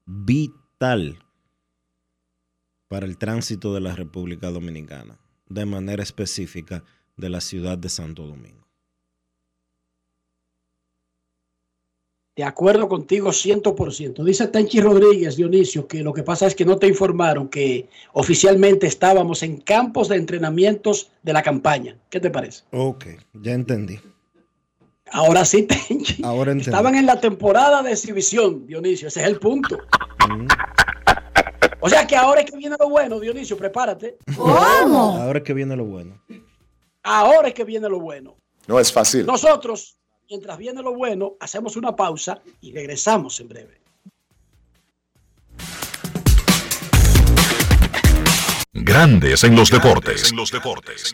S3: vital para el tránsito de la República Dominicana, de manera específica de la ciudad de Santo Domingo.
S5: De acuerdo contigo 100%. Dice Tenchi Rodríguez, Dionisio, que lo que pasa es que no te informaron que oficialmente estábamos en campos de entrenamientos de la campaña. ¿Qué te parece?
S3: Ok, ya entendí.
S5: Ahora sí, <laughs> Tenchi.
S3: Ahora entendí.
S5: Estaban en la temporada de exhibición, Dionisio. Ese es el punto. O sea que ahora es que viene lo bueno, Dionisio, prepárate.
S3: Ahora es que viene lo bueno.
S5: Ahora es que viene lo bueno.
S12: No es fácil.
S5: Nosotros, mientras viene lo bueno, hacemos una pausa y regresamos en breve.
S1: Grandes en los deportes. En los deportes.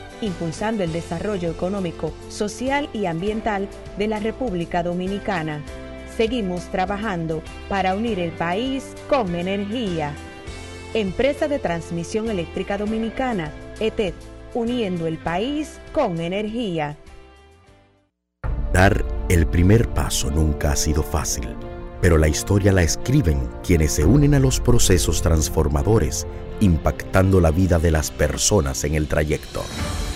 S13: impulsando el desarrollo económico, social y ambiental de la República Dominicana. Seguimos trabajando para unir el país con energía. Empresa de Transmisión Eléctrica Dominicana, ETED, uniendo el país con energía.
S14: Dar el primer paso nunca ha sido fácil, pero la historia la escriben quienes se unen a los procesos transformadores, impactando la vida de las personas en el trayecto.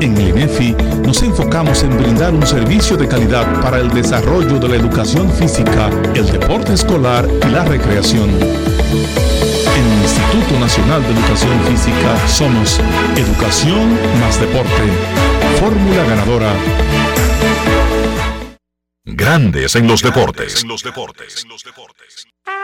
S15: En el INEFI nos enfocamos en brindar un servicio de calidad para el desarrollo de la educación física, el deporte escolar y la recreación. En el Instituto Nacional de Educación Física somos Educación más Deporte. Fórmula ganadora.
S1: Grandes en los deportes.
S4: Take me out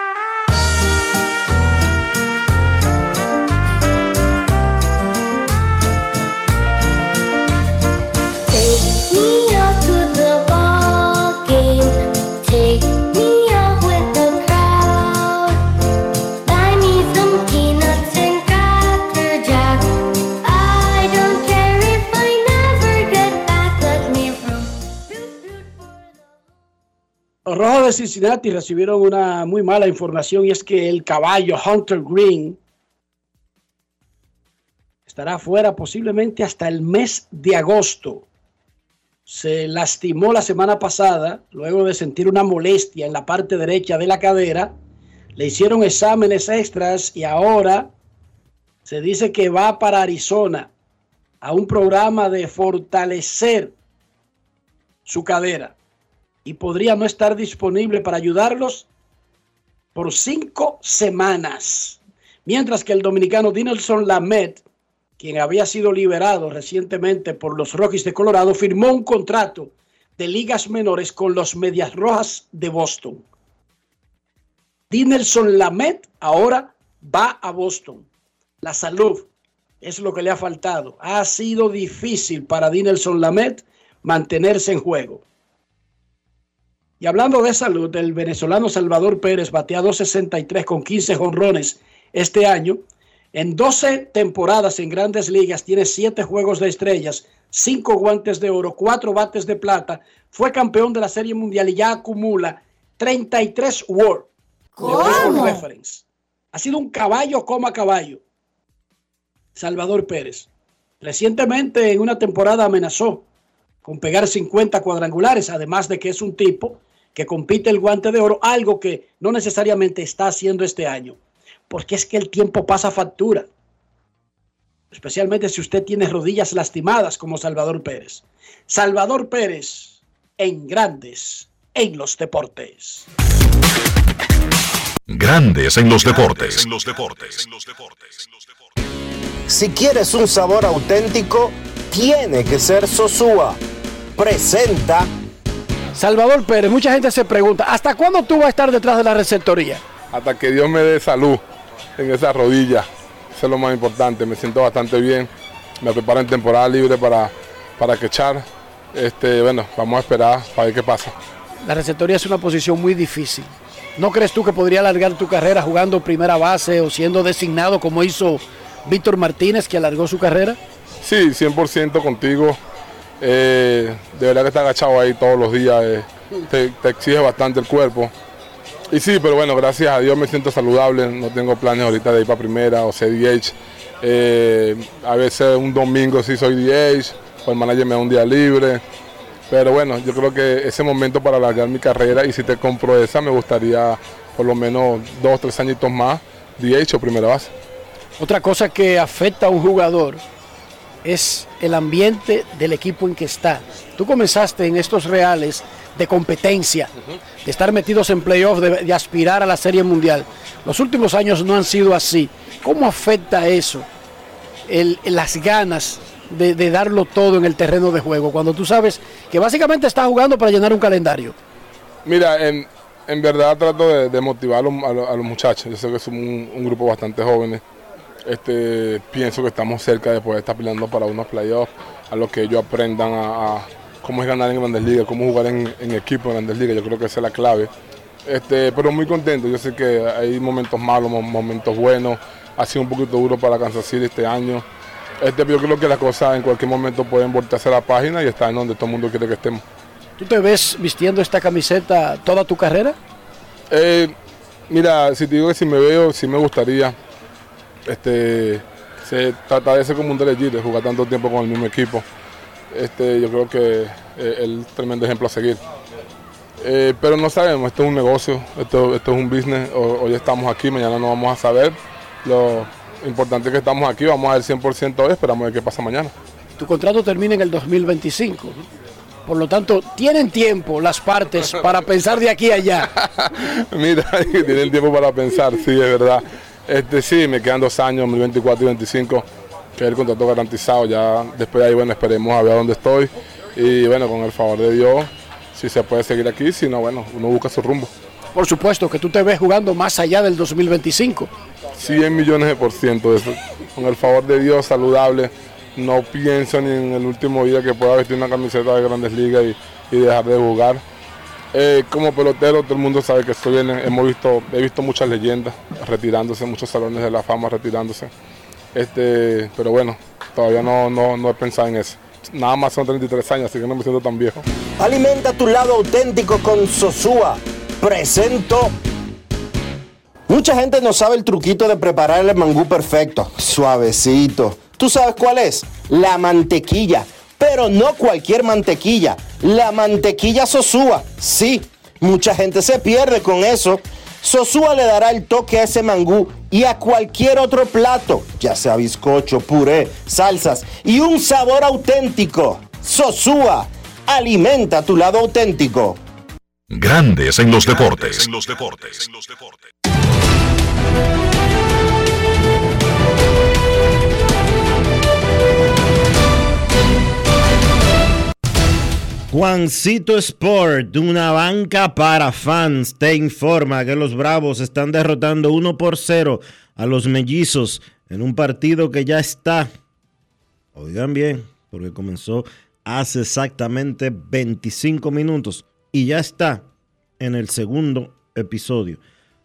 S5: Rojos de Cincinnati recibieron una muy mala información y es que el caballo Hunter Green estará fuera posiblemente hasta el mes de agosto. Se lastimó la semana pasada luego de sentir una molestia en la parte derecha de la cadera. Le hicieron exámenes extras y ahora se dice que va para Arizona a un programa de fortalecer su cadera y podría no estar disponible para ayudarlos por cinco semanas. Mientras que el dominicano Dinelson Lamet, quien había sido liberado recientemente por los Rockies de Colorado, firmó un contrato de ligas menores con los Medias Rojas de Boston. Dinelson Lamet ahora va a Boston. La salud es lo que le ha faltado. Ha sido difícil para Dinelson Lamet mantenerse en juego. Y hablando de salud, el venezolano Salvador Pérez batea 263 con 15 jonrones este año. En 12 temporadas en grandes ligas tiene 7 juegos de estrellas, 5 guantes de oro, 4 bates de plata. Fue campeón de la Serie Mundial y ya acumula 33 WAR de Baseball Reference. Ha sido un caballo como a caballo. Salvador Pérez. Recientemente en una temporada amenazó con pegar 50 cuadrangulares, además de que es un tipo que compite el guante de oro, algo que no necesariamente está haciendo este año, porque es que el tiempo pasa factura, especialmente si usted tiene rodillas lastimadas como Salvador Pérez. Salvador Pérez en grandes en los deportes.
S1: Grandes en los deportes.
S9: Si quieres un sabor auténtico, tiene que ser Sosúa. Presenta.
S16: Salvador Pérez, mucha gente se pregunta, ¿hasta cuándo tú vas a estar detrás de la receptoría?
S17: Hasta que Dios me dé salud en esa rodilla. Eso es lo más importante. Me siento bastante bien. Me preparo en temporada libre para, para quechar. Este, bueno, vamos a esperar para ver qué pasa.
S16: La receptoría es una posición muy difícil. ¿No crees tú que podría alargar tu carrera jugando primera base o siendo designado como hizo Víctor Martínez, que alargó su carrera?
S17: Sí, 100% contigo. Eh, de verdad que está agachado ahí todos los días. eh, te, te exige bastante el cuerpo. Y sí, pero bueno, gracias a Dios me siento saludable. No tengo planes ahorita de ir para primera o ser DH. Eh, a veces un domingo sí soy DH, o el manager me da un día libre. Pero bueno, yo creo que ese momento para alargar mi carrera y si te compro esa, me gustaría por lo menos dos, tres añitos más DH o primera base.
S16: Otra cosa que afecta a un jugador es el ambiente del equipo en que está. Tú comenzaste en estos reales de competencia, de estar metidos en playoffs, de, aspirar a la Serie Mundial. Los últimos años no han sido así. ¿Cómo afecta eso? Las ganas de, darlo todo en el terreno de juego, cuando tú sabes que básicamente estás jugando para llenar un calendario.
S17: Mira, en, verdad trato de, motivar a los muchachos. Yo sé que somos un, un grupo bastante jóvenes. Este, pienso que estamos cerca de poder estar peleando para unos playoffs, a lo que ellos aprendan a, a cómo es ganar en Grandes Ligas, cómo jugar en, en equipo en Grandes Ligas. Yo creo que esa es la clave. Este, pero muy contento. Yo sé que hay momentos malos, mo- momentos buenos. Ha sido un poquito duro para Kansas City este año. Este, yo creo que las cosas en cualquier momento pueden voltearse a la página y estar en donde todo el mundo quiere que estemos.
S16: ¿Tú te ves vistiendo esta camiseta toda tu carrera?
S17: Eh, mira, si te digo que si me veo, sí me gustaría este, se, tratar de ser como un delegir, de jugar tanto tiempo con el mismo equipo. Este, yo creo que eh, es el tremendo ejemplo a seguir. Eh, pero no sabemos, esto es un negocio, esto, esto es un business. Ho- Hoy estamos aquí, mañana no vamos a saber. Lo importante es que estamos aquí, vamos a ver 100% hoy, esperamos a ver qué pasa mañana.
S16: Tu contrato termina en el 2025. Por lo tanto, tienen tiempo las partes para pensar de aquí a allá. <laughs>
S17: Mira, <laughs> tienen tiempo para pensar, sí, es verdad. Este, sí, me quedan dos años, 2024 y 2025, que es el contrato garantizado. Ya después de ahí, bueno, esperemos a ver dónde estoy. Y bueno, con el favor de Dios, si se puede seguir aquí, si no, bueno, uno busca su rumbo.
S16: Por supuesto que tú te ves jugando más allá del 2025.
S17: 100 millones de por ciento de eso. Con el favor de Dios, saludable. No pienso ni en el último día que pueda vestir una camiseta de Grandes Ligas y, y dejar de jugar. Eh, como pelotero, todo el mundo sabe que estoy bien. Hemos visto, he visto muchas leyendas retirándose, muchos salones de la fama retirándose. Este, pero bueno, todavía no, no, no he pensado en eso. Nada más son 33 años, así que no me siento tan viejo.
S9: Alimenta tu lado auténtico con Sosúa. Presento. Mucha gente no sabe el truquito de preparar el mangú perfecto, suavecito. ¿Tú sabes cuál es? La mantequilla. Pero no cualquier mantequilla. La mantequilla Sosúa. Sí, mucha gente se pierde con eso. Sosúa le dará el toque a ese mangú y a cualquier otro plato, ya sea bizcocho, puré, salsas y un sabor auténtico. Sosúa, alimenta tu lado auténtico.
S1: Grandes en los deportes.
S3: Juancito Sport, una banca para fans, te informa que los Bravos están derrotando 1 por 0 a los Mellizos en un partido que ya está, oigan bien, porque comenzó hace exactamente 25 minutos y ya está en el segundo episodio.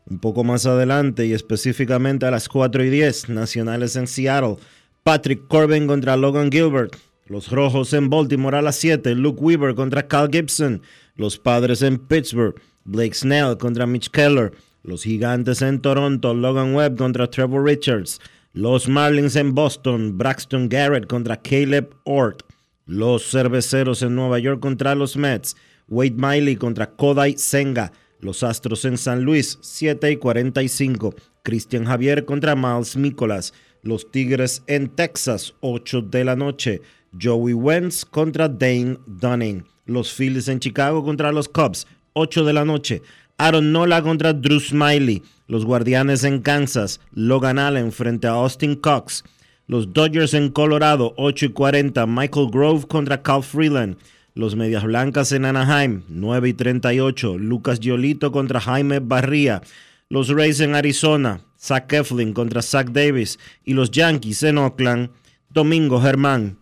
S3: Un poco más adelante y específicamente a las 4 y 10, Nacionales en Seattle, Patrick Corbin contra Logan Gilbert. Los Rojos en Baltimore a las 7, Luke Weaver contra Cal Gibson. Los Padres en Pittsburgh, Blake Snell contra Mitch Keller. Los Gigantes en Toronto, Logan Webb contra Trevor Richards. Los Marlins en Boston, Braxton Garrett contra Caleb Ort. Los Cerveceros en Nueva York contra los Mets, Wade Miley contra Kodai Senga. Los Astros en San Luis, 7 y 45. Cristian Javier contra Miles Nicolas. Los Tigres en Texas, 8 de la noche. Joey Wentz contra Dane Dunning. Los Phillies en Chicago contra los Cubs, 8 de la noche. Aaron Nola contra Drew Smiley. Los Guardianes en Kansas, Logan Allen frente a Austin Cox. Los Dodgers en Colorado, 8 y 40. Michael Grove contra Cal Freeland. Los Medias Blancas en Anaheim, 9 y 38. Lucas Giolito contra Jaime Barría. Los Rays en Arizona, Zach Eflin contra Zach Davis. Y los Yankees en Oakland, Domingo Germán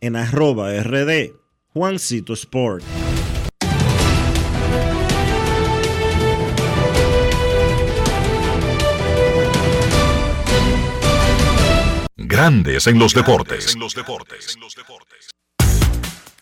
S3: en arroba rd Juancito Sport.
S1: Grandes en los deportes.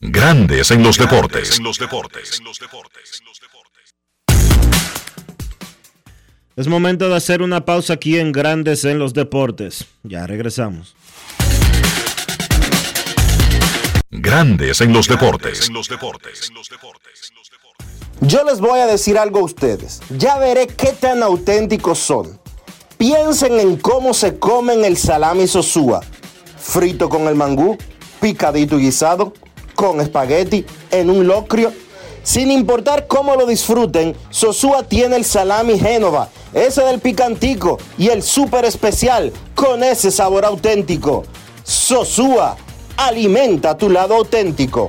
S1: Grandes en los deportes.
S3: Es momento de hacer una pausa aquí en Grandes en los Deportes. Ya regresamos.
S1: Grandes en los deportes.
S9: Yo les voy a decir algo a ustedes. Ya veré qué tan auténticos son. Piensen en cómo se comen el salami sosúa. Frito con el mangú, picadito y guisado, con espagueti, en un locrio. Sin importar cómo lo disfruten, Sosúa tiene el salami Génova, ese del picantico y el súper especial con ese sabor auténtico. Sosúa, alimenta tu lado auténtico.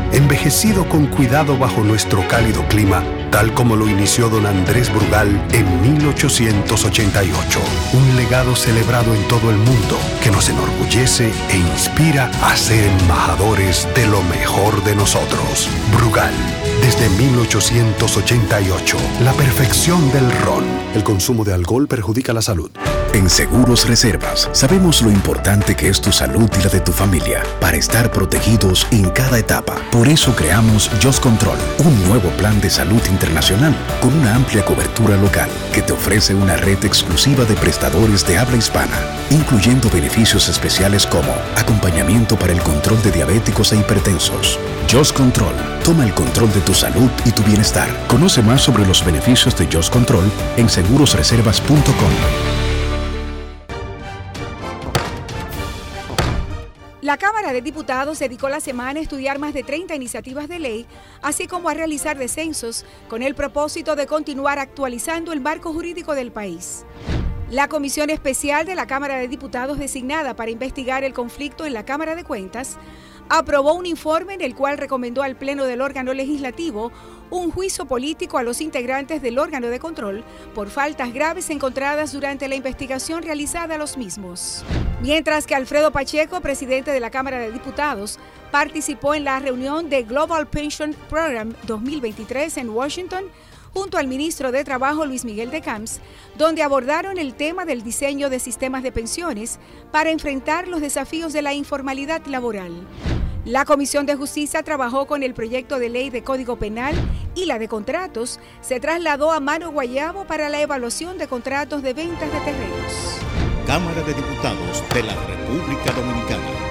S18: envejecido con cuidado bajo nuestro cálido clima, tal como lo inició don Andrés Brugal en 1888. Un legado celebrado en todo el mundo que nos enorgullece e inspira a ser embajadores de lo mejor de nosotros. Brugal, desde 1888, la perfección del ron.
S14: El consumo de alcohol perjudica la salud. En Seguros Reservas sabemos lo importante que es tu salud y la de tu familia para estar protegidos en cada etapa. Eso creamos Just Control, un nuevo plan de salud internacional con una amplia cobertura local que te ofrece una red exclusiva de prestadores de habla hispana, incluyendo beneficios especiales como acompañamiento para el control de diabéticos e hipertensos. Just Control, toma el control de tu salud y tu bienestar. Conoce más sobre los beneficios de Just Control en segurosreservas.com.
S19: La Cámara de Diputados dedicó la semana a estudiar más de 30 iniciativas de ley, así como a realizar descensos, con el propósito de continuar actualizando el marco jurídico del país. La Comisión Especial de la Cámara de Diputados designada para investigar el conflicto en la Cámara de Cuentas aprobó un informe en el cual recomendó al Pleno del órgano legislativo un juicio político a los integrantes del órgano de control por faltas graves encontradas durante la investigación realizada a los mismos. Mientras que Alfredo Pacheco, presidente de la Cámara de Diputados, participó en la reunión de Global Pension Program 2023 en Washington, junto al ministro de Trabajo Luis Miguel de Camps, donde abordaron el tema del diseño de sistemas de pensiones para enfrentar los desafíos de la informalidad laboral. La Comisión de Justicia trabajó con el proyecto de ley de Código Penal y la de contratos se trasladó a Mano Guayabo para la evaluación de contratos de ventas de terrenos.
S20: Cámara de Diputados de la República Dominicana.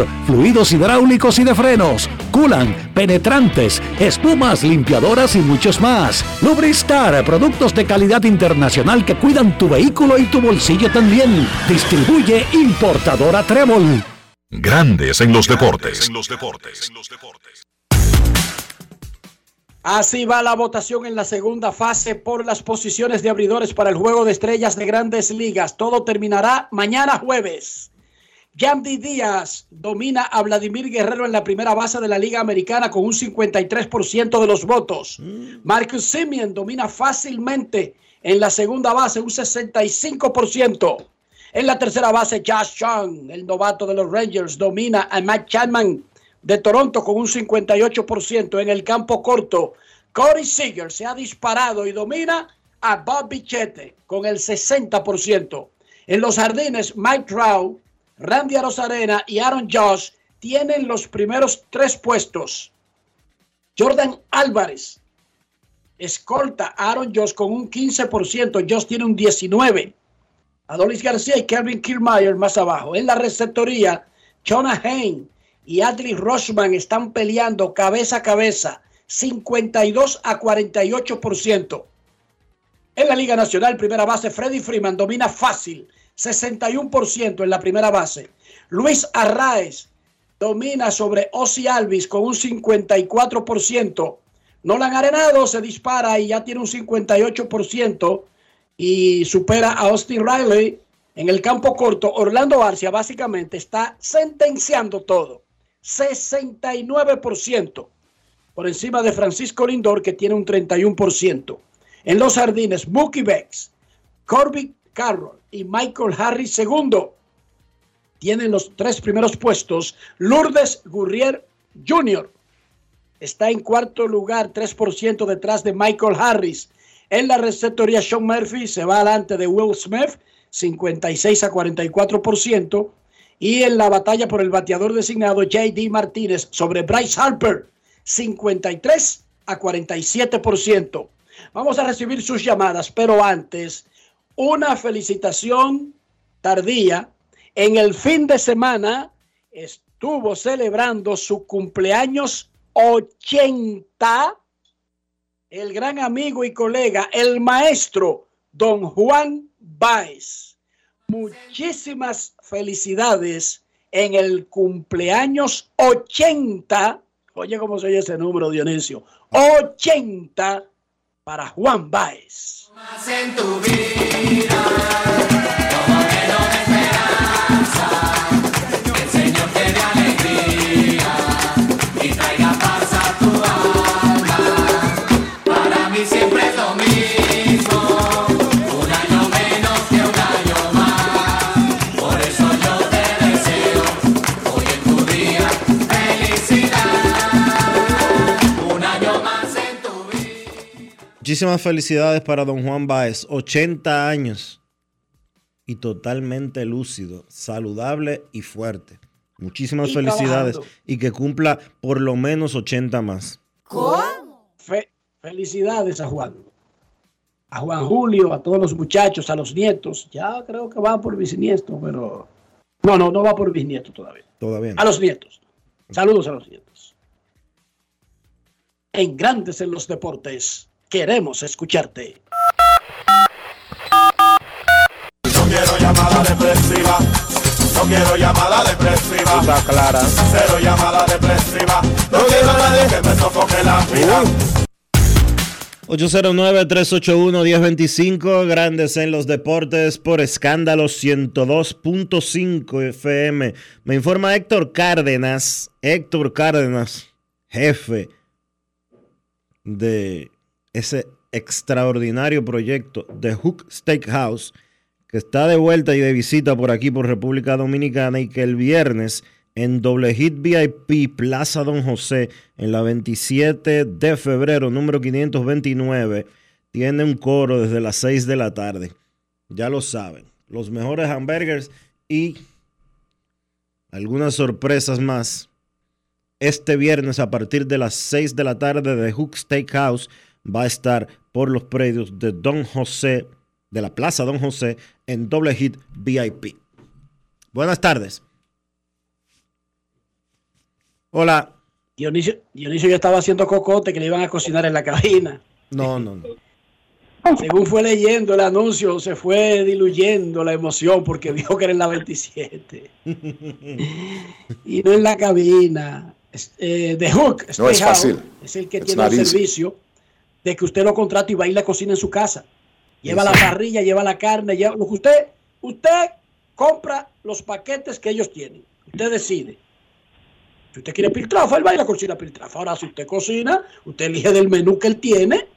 S21: fluidos hidráulicos y de frenos, culan, penetrantes, espumas, limpiadoras y muchos más. Lubristar, productos de calidad internacional que cuidan tu vehículo y tu bolsillo también. Distribuye importadora Trébol.
S1: Grandes en los deportes.
S5: Así va la votación en la segunda fase por las posiciones de abridores para el juego de estrellas de grandes ligas. Todo terminará mañana jueves. Yandy Díaz domina a Vladimir Guerrero en la primera base de la Liga Americana con un 53% de los votos. Marcus Simeon domina fácilmente en la segunda base, un 65%. En la tercera base, Josh Chung, el novato de los Rangers, domina a Matt Chapman de Toronto con un 58%. En el campo corto, Corey Seager se ha disparado y domina a Bob Bichette con el 60%. En los jardines, Mike Trout Randy Arozarena y Aaron Josh tienen los primeros tres puestos. Jordan Álvarez escolta a Aaron Josh con un 15%, Josh tiene un 19%. Adolis García y Kevin Kiermaier más abajo. En la receptoría, Jonah Hain y Adley Rochman están peleando cabeza a cabeza, 52 a 48%. En la Liga Nacional, primera base, Freddy Freeman domina fácil, 61% en la primera base. Luis Arraez domina sobre Ozzy Alvis con un 54%. Nolan Arenado se dispara y ya tiene un 58% y supera a Austin Riley en el campo corto. Orlando Arcia básicamente está sentenciando todo. 69% por encima de Francisco Lindor que tiene un 31%. En los jardines, Mookie Becks, Corbin Carroll y Michael Harris segundo. Tienen los tres primeros puestos. Lourdes Gurrier Jr. está en cuarto lugar, 3% detrás de Michael Harris. En la receptoría, Sean Murphy se va adelante de Will Smith, 56 a 44%. Y en la batalla por el bateador designado, JD Martínez sobre Bryce Harper, 53 a 47%. Vamos a recibir sus llamadas, pero antes, una felicitación tardía. En el fin de semana estuvo celebrando su cumpleaños 80 el gran amigo y colega, el maestro don Juan Baez. Muchísimas felicidades en el cumpleaños 80. Oye, ¿cómo se oye ese número, Dionisio? 80 para Juan Baez.
S4: En tu vida,
S3: Muchísimas felicidades para don Juan Baez, 80 años y totalmente lúcido, saludable y fuerte. Muchísimas
S5: Y
S3: felicidades
S5: trabajando.
S3: y que cumpla por lo menos 80 más.
S5: Fe- felicidades a Juan. A Juan Julio, a todos los muchachos, a los nietos. Ya creo que va por bisnieto, pero. No, no, no va por bisnieto todavía.
S3: Todavía.
S5: A los nietos. Saludos a los nietos. En Grandes en los Deportes, queremos escucharte.
S22: No quiero llamada depresiva. No quiero llamada depresiva. Está clara. Cero llamada depresiva. No quiero a nadie que me sofoque la vida.
S3: 809-381-1025, grandes en los deportes por escándalo 102.5 FM. Me informa Héctor Cárdenas, Héctor Cárdenas, jefe de ese extraordinario proyecto de Hook Steakhouse, que está de vuelta y de visita por aquí, por República Dominicana, y que el viernes en Doble Hit VIP Plaza Don José, en la 27 de febrero, número 529, tiene un coro desde las 6 de la tarde. Ya lo saben, los mejores hamburgers y algunas sorpresas más. Este viernes a partir de las 6 de la tarde de Hook Steakhouse va a estar por los predios de Don José, de la Plaza Don José, en Doble Hit VIP. Buenas tardes. Hola.
S5: Dionisio, Dionisio ya estaba haciendo cocote que le iban a cocinar en la cabina.
S3: No, no, no.
S5: Según fue leyendo el anuncio, se fue diluyendo la emoción porque dijo que era en la 27. y no en la cabina. Eh, The Hook
S23: No es fácil.
S5: es el que
S23: It's
S5: tiene el
S23: easy.
S5: servicio de que usted lo contrata y va y la cocina en su casa. Lleva la parrilla, lleva la carne, lleva lo que usted, usted compra los paquetes que ellos tienen. Usted decide. Si usted quiere piltrafa, él va y la cocina piltrafa. Ahora, si usted cocina, usted elige del menú que él tiene,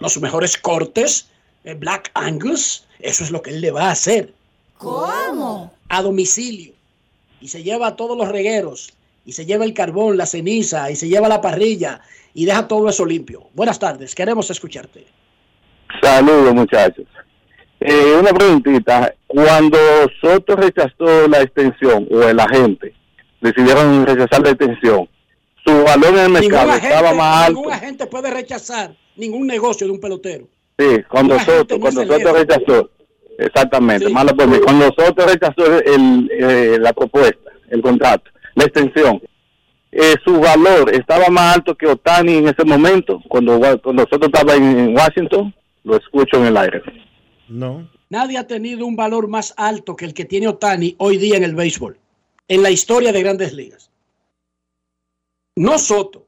S5: los mejores cortes, eh, Black Angus, eso es lo que él le va a hacer. ¿Cómo? A domicilio. Y se lleva todos los regueros, y se lleva el carbón, la ceniza, y se lleva la parrilla, y deja todo eso limpio. Buenas tardes, queremos escucharte.
S24: Saludos, muchachos. Eh, una preguntita. Cuando Soto rechazó la extensión, o el agente, decidieron rechazar la extensión, su valor en el mercado
S5: Ningún
S24: estaba
S5: agente,
S24: más alto.
S5: ningún agente puede rechazar ningún negocio de un pelotero.
S24: Sí, cuando
S5: ningún agente
S24: Soto, cuando Soto rechazó. Exactamente,
S5: Sí.
S24: mí. Cuando Soto rechazó el, eh, la propuesta, el contrato, la extensión, eh, su valor estaba más alto que Otani en ese momento, cuando, cuando Soto estaba en Washington, lo escucho en el aire.
S3: No.
S5: Nadie ha tenido un valor más alto que el que tiene Otani hoy día en el béisbol, en la historia de grandes ligas. No Soto.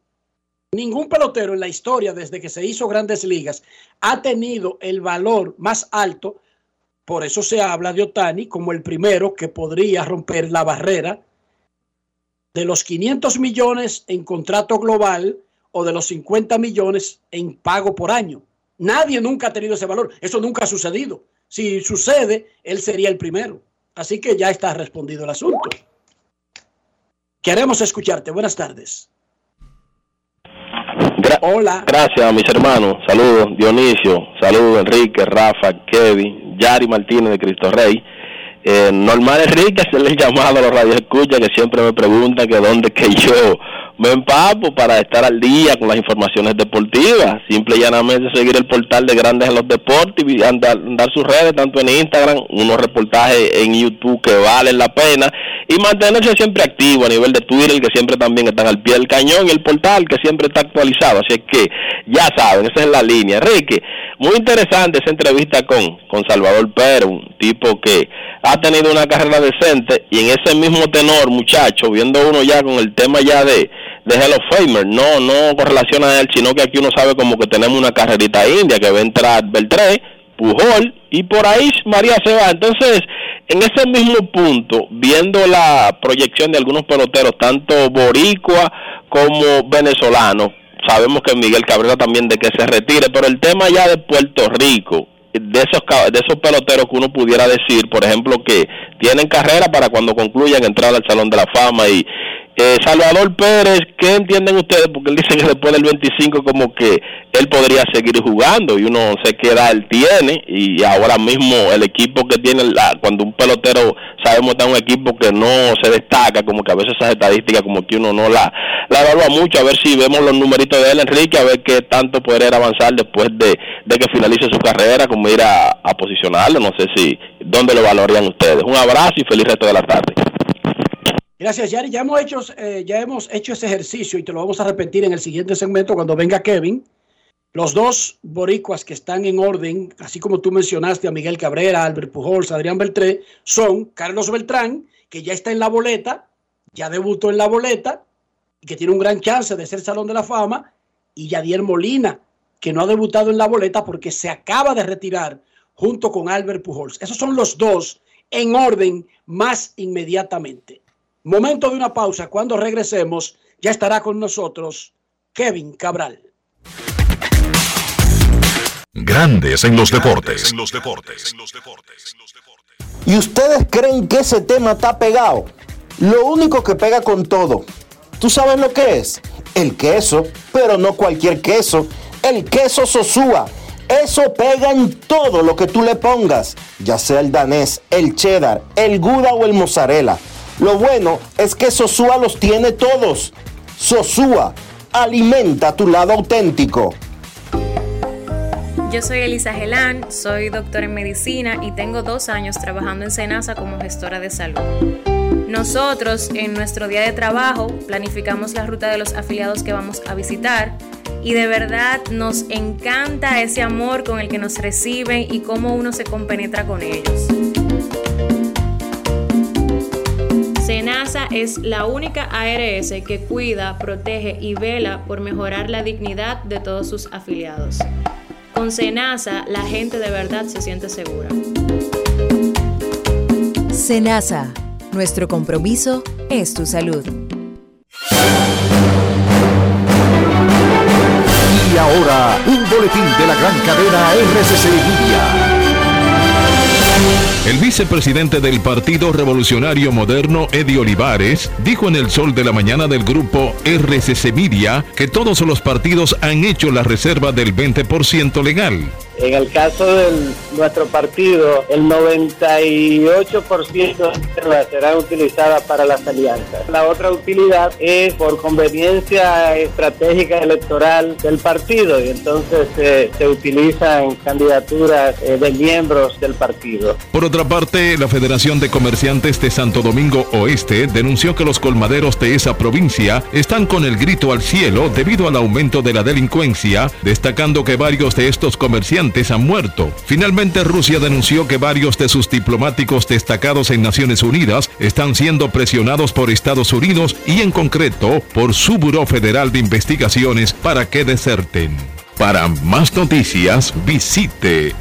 S5: Ningún pelotero en la historia desde que se hizo grandes ligas ha tenido el valor más alto. Por eso se habla de Otani como el primero que podría romper la barrera de los 500 millones en contrato global o de los 50 millones en pago por año. Nadie nunca ha tenido ese valor. Eso nunca ha sucedido. Si sucede, él sería el primero. Así que ya está respondido el asunto. Queremos escucharte. Buenas tardes.
S25: Hola. Gracias, mis hermanos. Saludos, Dionisio. Saludos, Enrique, Rafa, Kevin, Yari Martínez de Cristo Rey. Eh, normal Enrique, hacerle el llamado a los radioescuchas que siempre me preguntan que dónde que yo me empapo para estar al día con las informaciones deportivas. Simple y llanamente seguir el portal de Grandes en los Deportes y andar, andar sus redes, tanto en Instagram, unos reportajes en YouTube que valen la pena y mantenerse siempre activo a nivel de Twitter, que siempre también están al pie del cañón y el portal que siempre está actualizado. Así es que ya saben, esa es la línea. Enrique, muy interesante esa entrevista con, con Salvador Pérez, un tipo que ha tenido una carrera decente y en ese mismo tenor, muchacho, viendo uno ya con el tema ya de, de Hall of Famer, no, no con relación a él, sino que aquí uno sabe como que tenemos una carrerita india que va a entrar Beltré, Pujol y por ahí María se va. Entonces, en ese mismo punto, viendo la proyección de algunos peloteros, tanto boricua como venezolano, sabemos que Miguel Cabrera también de que se retire, pero el tema ya de Puerto Rico, de esos de esos peloteros que uno pudiera decir, por ejemplo, que tienen carrera para cuando concluyan entrar al Salón de la Fama y eh, Salvador Pérez, ¿qué entienden ustedes? Porque él dice que después del 25 como que él podría seguir jugando y uno sé qué edad él tiene y ahora mismo el equipo que tiene, la, cuando un pelotero sabemos está un equipo que no se destaca, como que a veces esas estadísticas como que uno no la, la evalúa mucho, a ver si vemos los numeritos de él, Enrique, a ver qué tanto podría avanzar después de, de que finalice su carrera, como ir a, a posicionarlo, no sé si, ¿dónde lo valorarían ustedes? Un abrazo y feliz resto de la tarde.
S5: Gracias, Yari. Ya hemos, hecho, eh, ya hemos hecho ese ejercicio y te lo vamos a repetir en el siguiente segmento cuando venga Kevin. Los dos boricuas que están en orden, así como tú mencionaste a Miguel Cabrera, Albert Pujols, Adrián Beltré, son Carlos Beltrán, que ya está en la boleta, ya debutó en la boleta y que tiene un gran chance de ser Salón de la Fama, y Yadier Molina, que no ha debutado en la boleta porque se acaba de retirar junto con Albert Pujols. Esos son los dos en orden más inmediatamente. Momento de una pausa. Cuando regresemos, ya estará con nosotros Kevin Cabral.
S1: Grandes en los deportes.
S9: ¿Y ustedes creen que ese tema está pegado? Lo único que pega con todo. ¿Tú sabes lo que es? El queso, pero no cualquier queso. El queso Sosúa. Eso pega en todo lo que tú le pongas, ya sea el danés, el cheddar, el gouda o el mozzarella. Lo bueno es que Sosúa los tiene todos. Sosúa, alimenta tu lado auténtico.
S23: Yo soy Elisa Gelán, soy doctora en medicina y tengo dos años trabajando en Senasa como gestora de salud. Nosotros en nuestro día de trabajo planificamos la ruta de los afiliados que vamos a visitar y de verdad nos encanta ese amor con el que nos reciben y cómo uno se compenetra con ellos. Senasa es la única ARS que cuida, protege y vela por mejorar la dignidad de todos sus afiliados. Con Senasa, la gente de verdad se siente segura.
S26: Senasa, nuestro compromiso es tu salud.
S14: Y ahora, un boletín de la gran cadena RCC Media.
S15: El vicepresidente del Partido Revolucionario Moderno, Eddie Olivares, dijo en el sol de la mañana del grupo RCC Media que todos los partidos han hecho la reserva del 20% legal.
S27: En el caso de nuestro partido, el 98% será utilizada para las alianzas. La otra utilidad es por conveniencia estratégica electoral del partido y entonces eh, se utilizan candidaturas eh, de miembros del partido.
S15: Por otra parte, la Federación de Comerciantes de Santo Domingo Oeste denunció que los colmaderos de esa provincia están con el grito al cielo debido al aumento de la delincuencia, destacando que varios de estos comerciantes han muerto. Finalmente, Rusia denunció que varios de sus diplomáticos destacados en Naciones Unidas están siendo presionados por Estados Unidos y en concreto por su Buró Federal de Investigaciones para que deserten. Para más noticias, visite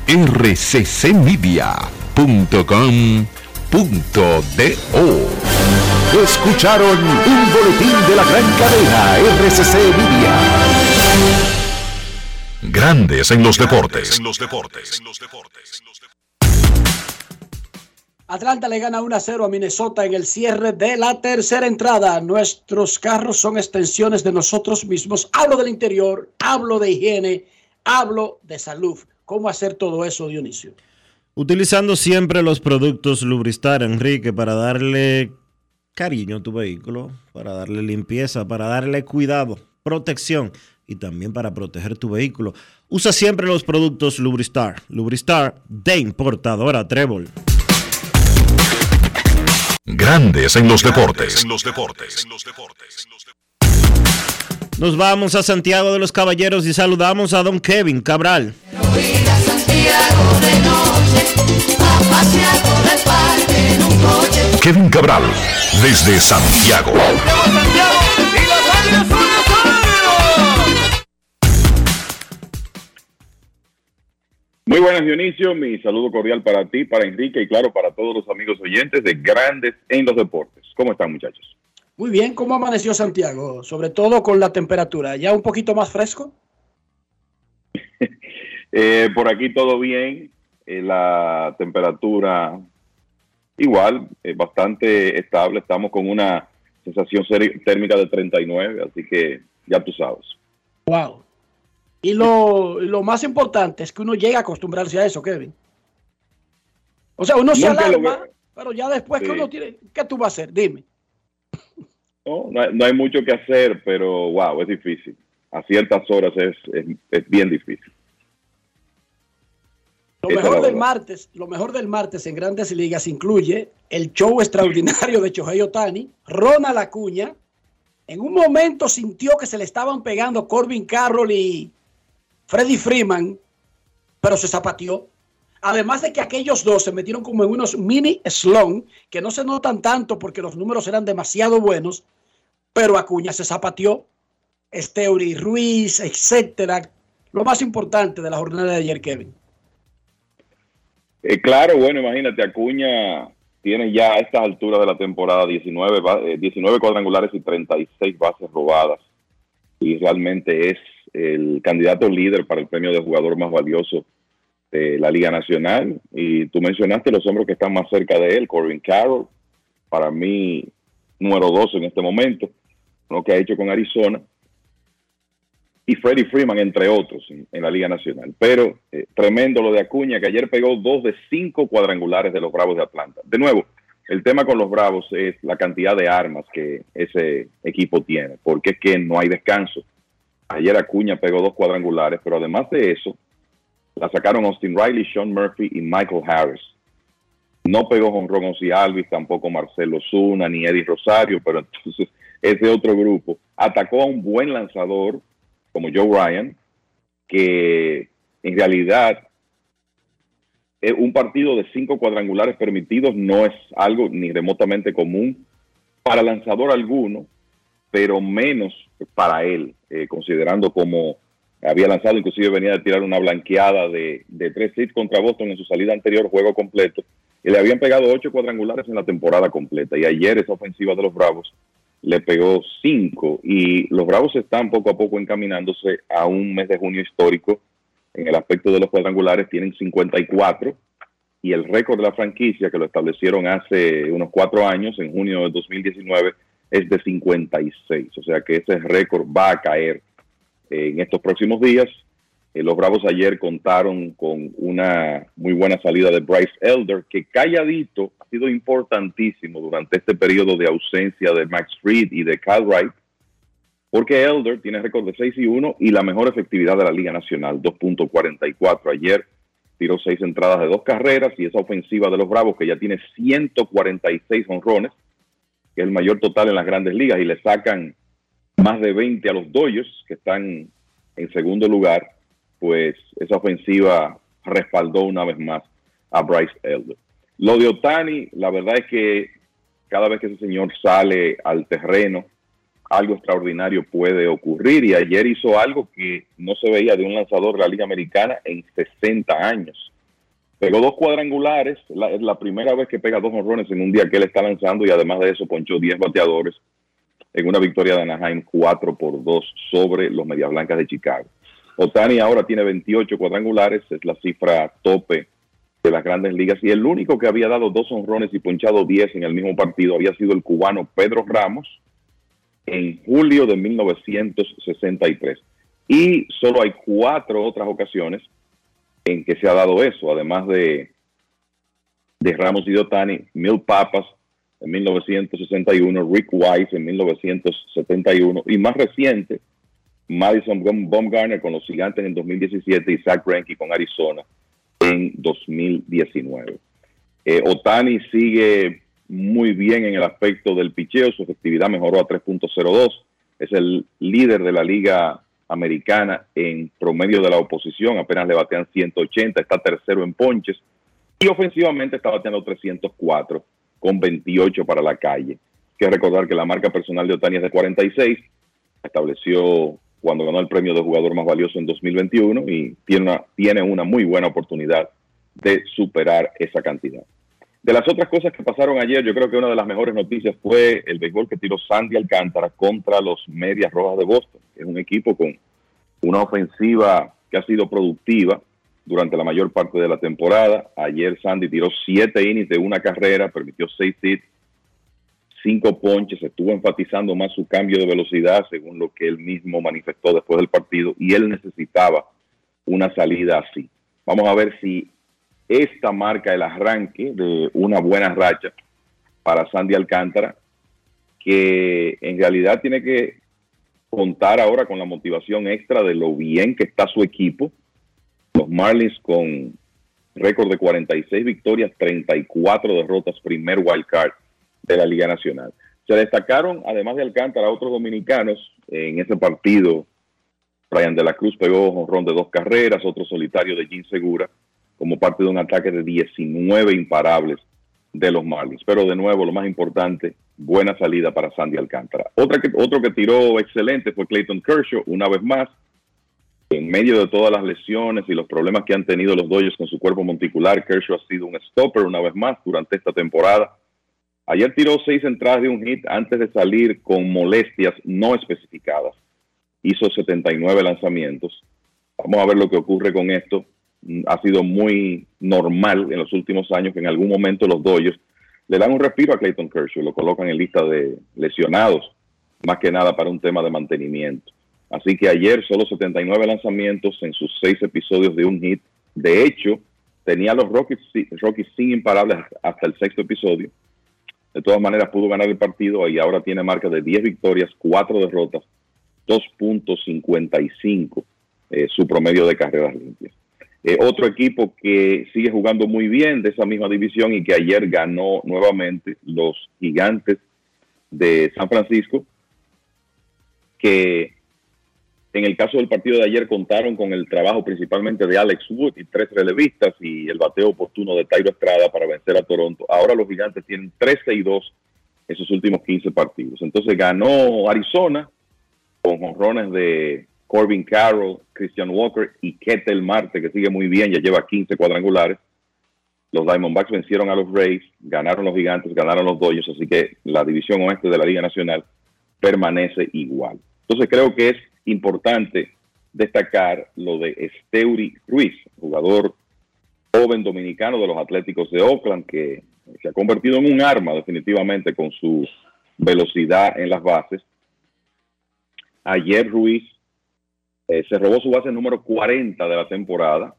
S15: rccmedia.com.do.
S14: Escucharon un boletín de la gran cadena RCC Media.
S1: Grandes en los deportes.
S5: Atlanta le gana 1 a 0 a Minnesota en el cierre de la tercera entrada. Nuestros carros son extensiones de nosotros mismos. Hablo del interior, hablo de higiene, hablo de salud. ¿Cómo hacer todo eso, Dionisio?
S3: Utilizando siempre los productos Lubristar, Enrique, para darle cariño a tu vehículo, para darle limpieza, para darle cuidado, protección y también para proteger tu vehículo. Usa siempre los productos Lubristar. Lubristar de importadora Trébol.
S1: Grandes en los deportes. En los deportes.
S3: Nos vamos a Santiago de los Caballeros y saludamos a don Kevin Cabral.
S1: Kevin Cabral, desde Santiago.
S28: Muy buenas, Dionisio. Mi saludo cordial para ti, para Enrique y claro, para todos los amigos oyentes de Grandes en los Deportes. ¿Cómo están, muchachos?
S5: Muy bien, ¿cómo amaneció Santiago? Sobre todo con la temperatura. ¿Ya un poquito más fresco? <laughs>
S28: Eh, por aquí todo bien. Eh, la temperatura igual, eh, bastante estable. Estamos con una sensación térmica de 39, así que ya tú sabes.
S5: Wow. Y lo, lo más importante es que uno llega a acostumbrarse a eso, Kevin. O sea, uno se
S28: Nunca
S5: alarma, pero ya después que uno tiene... ¿Qué tú vas a hacer? Dime.
S28: No, no hay, no hay mucho que hacer, pero wow, es difícil. A ciertas horas es, es, es bien difícil.
S5: Lo mejor del martes, lo mejor del martes en Grandes Ligas incluye el show extraordinario de Shohei Otani, Ronald Acuña. En un momento sintió que se le estaban pegando Corbin Carroll y Freddie Freeman, pero se zapateó. Además de que aquellos dos se metieron como en unos mini slong que no se notan tanto porque los números eran demasiado buenos, pero Acuña se zapateó. Esteuri Ruiz, etcétera. Lo más importante de la jornada de ayer, Kevin.
S28: Eh, claro, bueno, imagínate, Acuña tiene ya a estas alturas de la temporada 19, ba- eh, 19 cuadrangulares y 36 bases robadas. Y realmente es el candidato líder para el premio de jugador más valioso de la Liga Nacional. Y tú mencionaste los hombres que están más cerca de él, Corbin Carroll, para mí número dos en este momento, lo que ha hecho con Arizona y Freddie Freeman, entre otros, en, la Liga Nacional. Pero eh, tremendo lo de Acuña, que ayer pegó dos de cinco cuadrangulares de los Bravos de Atlanta. De nuevo, el tema con los Bravos es la cantidad de armas que ese equipo tiene, porque es que no hay descanso. Ayer Acuña pegó dos cuadrangulares, pero además de eso, la sacaron Austin Riley, Sean Murphy y Michael Harris. No pegó Jonrón Ozzy Alvis, tampoco Marcelo Zuna ni Eddie Rosario, pero entonces <laughs> ese otro grupo atacó a un buen lanzador como Joe Ryan, que en realidad eh, un partido de cinco cuadrangulares permitidos no es algo ni remotamente común para lanzador alguno, pero menos para él, eh, considerando como había lanzado, inclusive venía de tirar una blanqueada de, de tres hits contra Boston en su salida anterior, juego completo, y le habían pegado ocho cuadrangulares en la temporada completa. Y ayer esa ofensiva de los Bravos le pegó cinco y los Bravos están poco a poco encaminándose a un mes de junio histórico en el aspecto de los cuadrangulares, tienen 54 y el récord de la franquicia que lo establecieron hace unos cuatro años, en junio de 2019, es de 56. O sea que ese récord va a caer en estos próximos días. Eh, los Bravos ayer contaron con una muy buena salida de Bryce Elder, que calladito ha sido importantísimo durante este periodo de ausencia de Max Fried y de Cal Wright, porque Elder tiene récord de 6 y 1 y la mejor efectividad de la Liga Nacional, 2.44. Ayer tiró seis entradas de dos carreras y esa ofensiva de los Bravos, que ya tiene 146 honrones, que es el mayor total en las grandes ligas, y le sacan más de 20 a los Dodgers, que están en segundo lugar, pues esa ofensiva respaldó una vez más a Bryce Elder. Lo de Otani, la verdad es que cada vez que ese señor sale al terreno, algo extraordinario puede ocurrir y ayer hizo algo que no se veía de un lanzador de la Liga Americana en 60 años. Pegó dos cuadrangulares, la- es la primera vez que pega dos honrones en un día que él está lanzando y además de eso ponchó 10 bateadores en una victoria de Anaheim 4 por 2 sobre los Medias Blancas de Chicago. Otani ahora tiene 28 cuadrangulares, es la cifra tope de las grandes ligas y el único que había dado dos honrones y ponchado 10 en el mismo partido había sido el cubano Pedro Ramos en julio de 1963. Y solo hay cuatro otras ocasiones en que se ha dado eso, además de de Ramos y de Otani, Mil Papas en 1961, Rick Wise en 1971 y más reciente, Madison Bumgarner con los Gigantes en 2017 y Zach Greinke con Arizona en 2019. Eh, Otani sigue muy bien en el aspecto del picheo, su efectividad mejoró a 3.02, es el líder de la liga americana en promedio de la oposición, apenas le batean 180, está tercero en ponches y ofensivamente está bateando 304 con 28 para la calle. Hay que recordar que la marca personal de Otani es de 46, estableció cuando ganó el premio de jugador más valioso en 2021 y tiene una, tiene una muy buena oportunidad de superar esa cantidad. De las otras cosas que pasaron ayer, yo creo que una de las mejores noticias fue el béisbol que tiró Sandy Alcántara contra los Medias Rojas de Boston. Es un equipo con una ofensiva que ha sido productiva durante la mayor parte de la temporada. Ayer Sandy tiró siete innings de una carrera, permitió seis hits, cinco ponches, estuvo enfatizando más su cambio de velocidad, según lo que él mismo manifestó después del partido, y él necesitaba una salida así. Vamos a ver si esta marca el arranque de una buena racha para Sandy Alcántara, que en realidad tiene que contar ahora con la motivación extra de lo bien que está su equipo. Los Marlins con récord de 46 victorias, 34 derrotas, primer wild card de la Liga Nacional. Se destacaron, además de Alcántara, otros dominicanos en ese partido. Brian de la Cruz pegó jonrón de dos carreras, otro solitario de Jim Segura, como parte de un ataque de 19 imparables de los Marlins. Pero de nuevo, lo más importante, buena salida para Sandy Alcántara. Otra que, otro que tiró excelente fue Clayton Kershaw, una vez más. En medio de todas las lesiones y los problemas que han tenido los Dodgers con su cuerpo monticular, Kershaw ha sido un stopper una vez más durante esta temporada. Ayer tiró seis entradas de un hit antes de salir con molestias no especificadas. Hizo 79 lanzamientos. Vamos a ver lo que ocurre con esto. Mm, Ha sido muy normal en los últimos años que en algún momento los Dodgers le dan un respiro a Clayton Kershaw y lo colocan en lista de lesionados, más que nada para un tema de mantenimiento. Así que ayer solo 79 lanzamientos en sus seis episodios de un hit. De hecho, tenía a los Rockies, Rockies sin imparables hasta el sexto episodio. De todas maneras, pudo ganar el partido y ahora tiene marca de 10 victorias, 4 derrotas, 2.55 eh, su promedio de carreras limpias. Eh, otro equipo que sigue jugando muy bien de esa misma división y que ayer ganó nuevamente los gigantes de San Francisco, que en el caso del partido de ayer contaron con el trabajo principalmente de Alex Wood y tres relevistas y el bateo oportuno de Tairo Estrada para vencer a Toronto. Ahora los gigantes tienen 13 y 2 en sus últimos 15 partidos. Entonces ganó Arizona con jonrones de Corbin Carroll, Christian Walker y Ketel Marte, que sigue muy bien, ya lleva 15 cuadrangulares. Los Diamondbacks vencieron a los Rays, ganaron los Gigantes, ganaron los Dodgers, así que la división oeste de la Liga Nacional permanece igual. Entonces creo que es importante destacar lo de Esteuri Ruiz, jugador joven dominicano de los Atléticos de Oakland, que se ha convertido en un arma definitivamente con su velocidad en las bases. Ayer Ruiz eh, se robó su base número 40 de la temporada.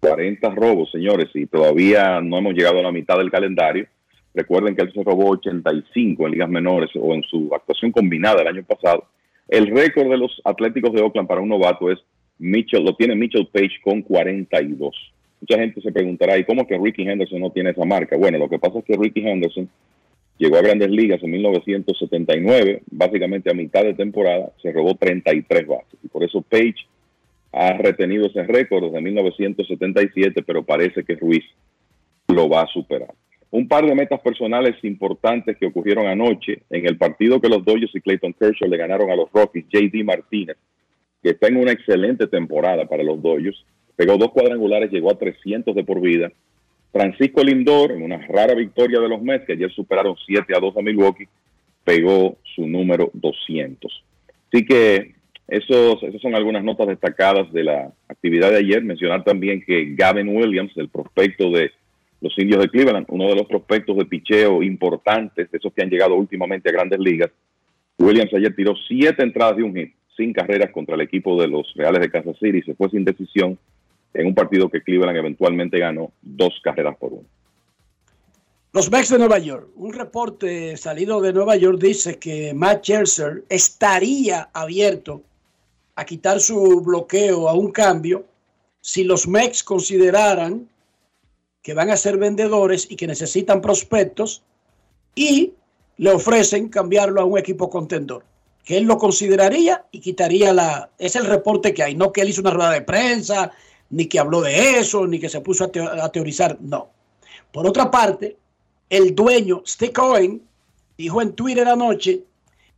S28: 40 robos, señores, y todavía no hemos llegado a la mitad del calendario. Recuerden que él se robó 85 en ligas menores o en su actuación combinada el año pasado. El récord de los Atléticos de Oakland para un novato es Mitchell, lo tiene Mitchell Page con 42. Mucha gente se preguntará, ¿y cómo que Ricky Henderson no tiene esa marca? Bueno, lo que pasa es que Ricky Henderson llegó a grandes ligas en 1979, básicamente a mitad de temporada, se robó 33 bases. Y por eso Page ha retenido ese récord desde 1977, pero parece que Ruiz lo va a superar. Un par de metas personales importantes que ocurrieron anoche en el partido que los Dodgers y Clayton Kershaw le ganaron a los Rockies, JD Martínez, que está en una excelente temporada para los Dodgers, pegó dos cuadrangulares, llegó a 300 de por vida. Francisco Lindor, en una rara victoria de los Mets, que ayer superaron 7 a 2 a Milwaukee, pegó su número 200. Así que esos, esas son algunas notas destacadas de la actividad de ayer. Mencionar también que Gavin Williams, el prospecto de los indios de Cleveland, uno de los prospectos de picheo importantes, de esos que han llegado últimamente a grandes ligas. Williams ayer tiró siete entradas de un hit, sin carreras contra el equipo de los Reales de Kansas City se fue sin decisión en un partido que Cleveland eventualmente ganó dos carreras por uno.
S5: Los Mets de Nueva York. Un reporte salido de Nueva York dice que Matt Scherzer estaría abierto a quitar su bloqueo a un cambio si los Mets consideraran que van a ser vendedores y que necesitan prospectos y le ofrecen cambiarlo a un equipo contendor. Que él lo consideraría y quitaría la... Es el reporte que hay, no que él hizo una rueda de prensa, ni que habló de eso, ni que se puso a, teo- a teorizar, no. Por otra parte, el dueño, Steve Cohen, dijo en Twitter anoche,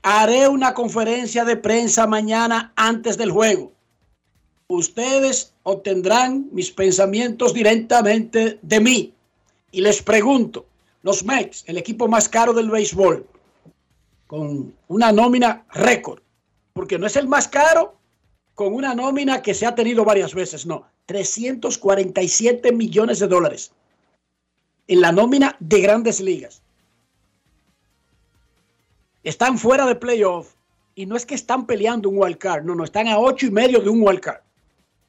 S5: haré una conferencia de prensa mañana antes del juego. Ustedes obtendrán mis pensamientos directamente de mí. Y les pregunto, los Mets, el equipo más caro del béisbol, con una nómina récord, porque no es el más caro con una nómina que se ha tenido varias veces, no, 347 millones de dólares en la nómina de grandes ligas. Están fuera de playoff y no es que están peleando un wild card, no, no, están a ocho y medio de un wild card.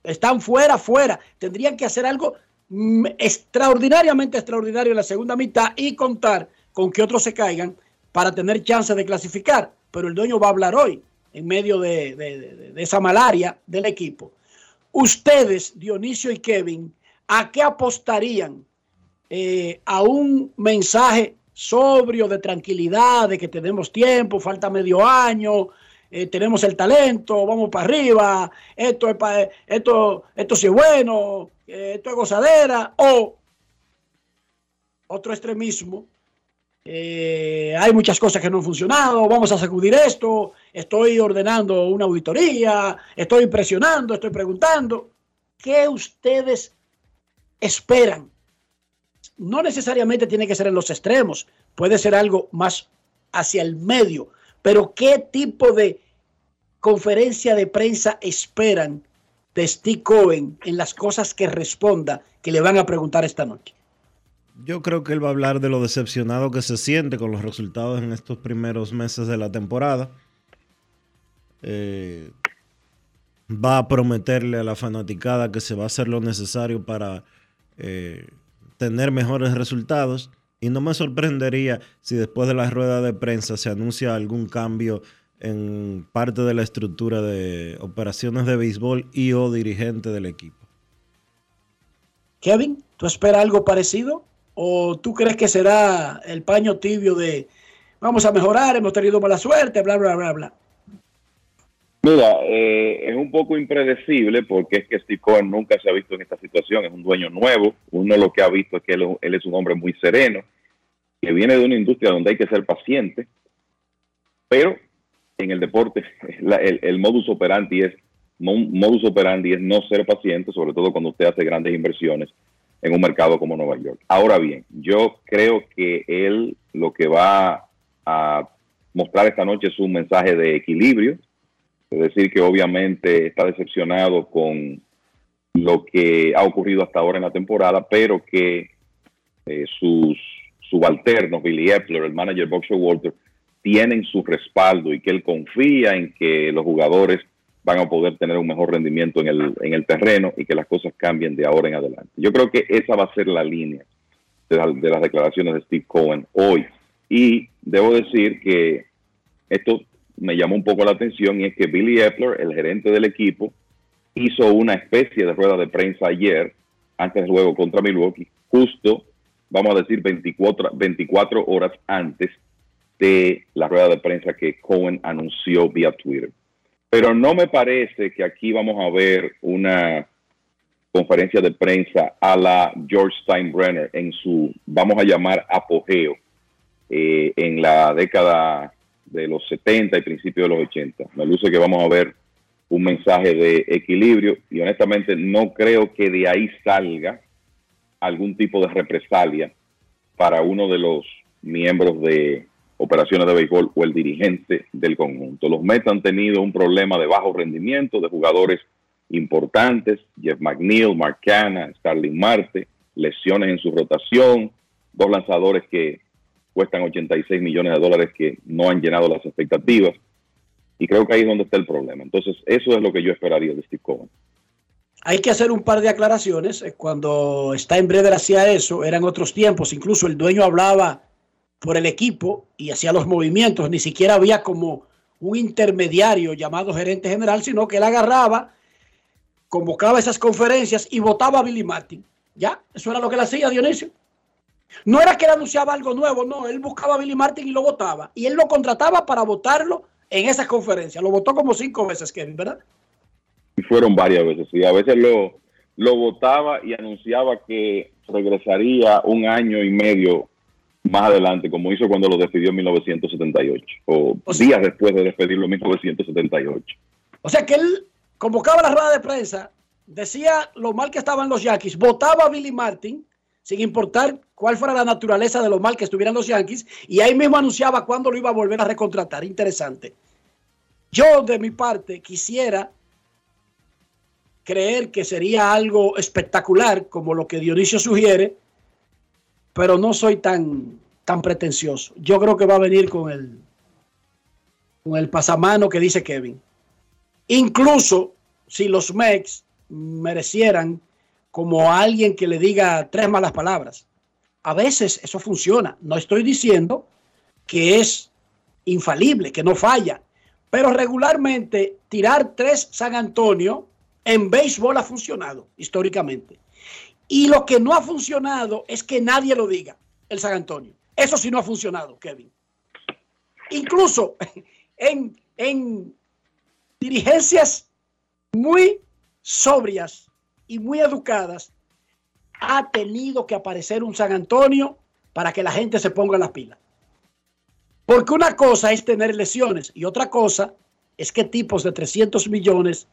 S5: Están fuera, fuera. Tendrían que hacer algo mm, extraordinariamente extraordinario en la segunda mitad y contar con que otros se caigan para tener chance de clasificar. Pero el dueño va a hablar hoy en medio de, de- esa malaria del equipo. Ustedes, Dionisio y Kevin, ¿a qué apostarían? Eh, ¿A un mensaje sobrio de tranquilidad, de que tenemos tiempo, falta medio año, eh, tenemos el talento, vamos para arriba, esto es pa- esto, esto es bueno, eh, esto es gozadera, o otro extremismo, eh, hay muchas cosas que no han funcionado, vamos a sacudir esto, estoy ordenando una auditoría, estoy presionando, estoy preguntando. ¿Qué ustedes esperan? No necesariamente tiene que ser en los extremos, puede ser algo más hacia el medio, pero ¿qué tipo de conferencia de prensa esperan de Steve Cohen en las cosas que responda que le van a preguntar esta noche?
S3: Yo creo que él va a hablar de lo decepcionado que se siente con los resultados en estos primeros meses de la temporada. Eh, va a prometerle a la fanaticada que se va a hacer lo necesario para eh, tener mejores resultados. Y no me sorprendería si después de la rueda de prensa se anuncia algún cambio en parte de la estructura de operaciones de béisbol y o dirigente del equipo.
S5: Kevin, ¿tú esperas algo parecido? ¿O tú crees que será el paño tibio de vamos a mejorar, hemos tenido mala suerte, bla, bla, bla, bla?
S28: Mira, eh, es un poco impredecible porque es que Steve Cohen nunca se ha visto en esta situación, es un dueño nuevo, uno lo que ha visto es que él, es un hombre muy sereno, que viene de una industria donde hay que ser paciente, pero en el deporte <laughs> la- el, el modus operandi es mo- modus operandi es no ser paciente, sobre todo cuando usted hace grandes inversiones en un mercado como Nueva York. Ahora bien, yo creo que él lo que va a mostrar esta noche es un mensaje de equilibrio, es decir, que obviamente está decepcionado con lo que ha ocurrido hasta ahora en la temporada, pero que eh, sus subalternos, Billy Epler, el manager Boxer Walter, tienen su respaldo y que él confía en que los jugadores van a poder tener un mejor rendimiento en el, en el terreno y que las cosas cambien de ahora en adelante. Yo creo que esa va a ser la línea de, de las declaraciones de Steve Cohen hoy. Y debo decir que esto me llamó un poco la atención y es que Billy Epler, el gerente del equipo, hizo una especie de rueda de prensa ayer, antes del juego contra Milwaukee, justo, vamos a decir, 24, 24 horas antes de la rueda de prensa que Cohen anunció vía Twitter. Pero no me parece que aquí vamos a ver una conferencia de prensa a la George Steinbrenner en su, vamos a llamar, apogeo eh, en la década de los 70 y principios de los 80. Me luce que vamos a ver un mensaje de equilibrio y honestamente no creo que de ahí salga algún tipo de represalia para uno de los miembros de operaciones de béisbol o el dirigente del conjunto. Los Mets han tenido un problema de bajo rendimiento de jugadores importantes, Jeff McNeil, Mark Canna, Starling Marte, lesiones en su rotación, dos lanzadores que cuestan 86 millones de dólares que no han llenado las expectativas. Y creo que ahí es donde está el problema. Entonces, eso es lo que yo esperaría de Steve Cohen.
S5: hay que hacer un par de aclaraciones. Eh, Cuando Steinbrenner hacía eso, eran otros tiempos. Incluso el dueño hablaba por el equipo y hacía los movimientos. Ni siquiera había como un intermediario llamado gerente general, sino que él agarraba, convocaba esas conferencias y votaba a Billy Martin. Ya, eso era lo que él hacía, Dionisio. No era que él anunciaba algo nuevo, no, él buscaba a Billy Martin y lo votaba. Y él lo contrataba para votarlo en esas conferencias. Lo votó como cinco veces, Kevin, ¿verdad?
S28: Y fueron varias veces, sí. A veces lo, lo votaba y anunciaba que regresaría un año y medio más adelante, como hizo cuando lo despidió en 1978, o, días después de despedirlo en 1978.
S5: O sea que él convocaba la rueda de prensa, decía lo mal que estaban los Yankees, votaba a Billy Martin, sin importar cuál fuera la naturaleza de lo mal que estuvieran los Yankees, y ahí mismo anunciaba cuándo lo iba a volver a recontratar. Interesante. Yo, de mi parte, quisiera creer que sería algo espectacular, como lo que Dionisio sugiere, pero no soy tan, tan pretencioso. Yo creo que va a venir con el, con el pasamano que dice Kevin. Incluso si los Mex merecieran como alguien que le diga tres malas palabras. A veces eso funciona. No estoy diciendo que es infalible, que no falla. Pero regularmente tirar tres San Antonio en béisbol ha funcionado históricamente. Y lo que no ha funcionado es que nadie lo diga, el San Antonio. Eso sí no ha funcionado, Kevin. Incluso <laughs> en, en dirigencias muy sobrias y muy educadas, ha tenido que aparecer un San Antonio para que la gente se ponga las pilas. Porque una cosa es tener lesiones y otra cosa es que tipos de 300 millones,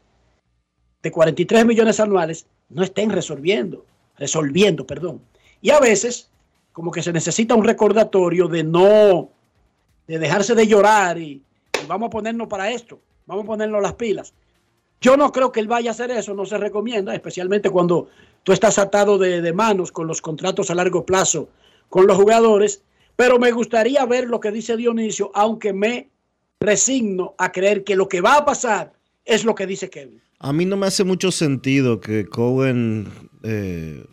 S5: de 43 millones anuales, no estén resolviendo, resolviendo, perdón. Y a veces, como que se necesita un recordatorio de no, de dejarse de llorar y, y vamos a ponernos para esto, vamos a ponernos las pilas. Yo no creo que él vaya a hacer eso, no se recomienda, especialmente cuando tú estás atado de, de, manos con los contratos a largo plazo con los jugadores, pero me gustaría ver lo que dice Dionisio, aunque me resigno a creer que lo que va a pasar es lo que dice Kevin.
S3: A mí no me hace mucho sentido que Cohen eh,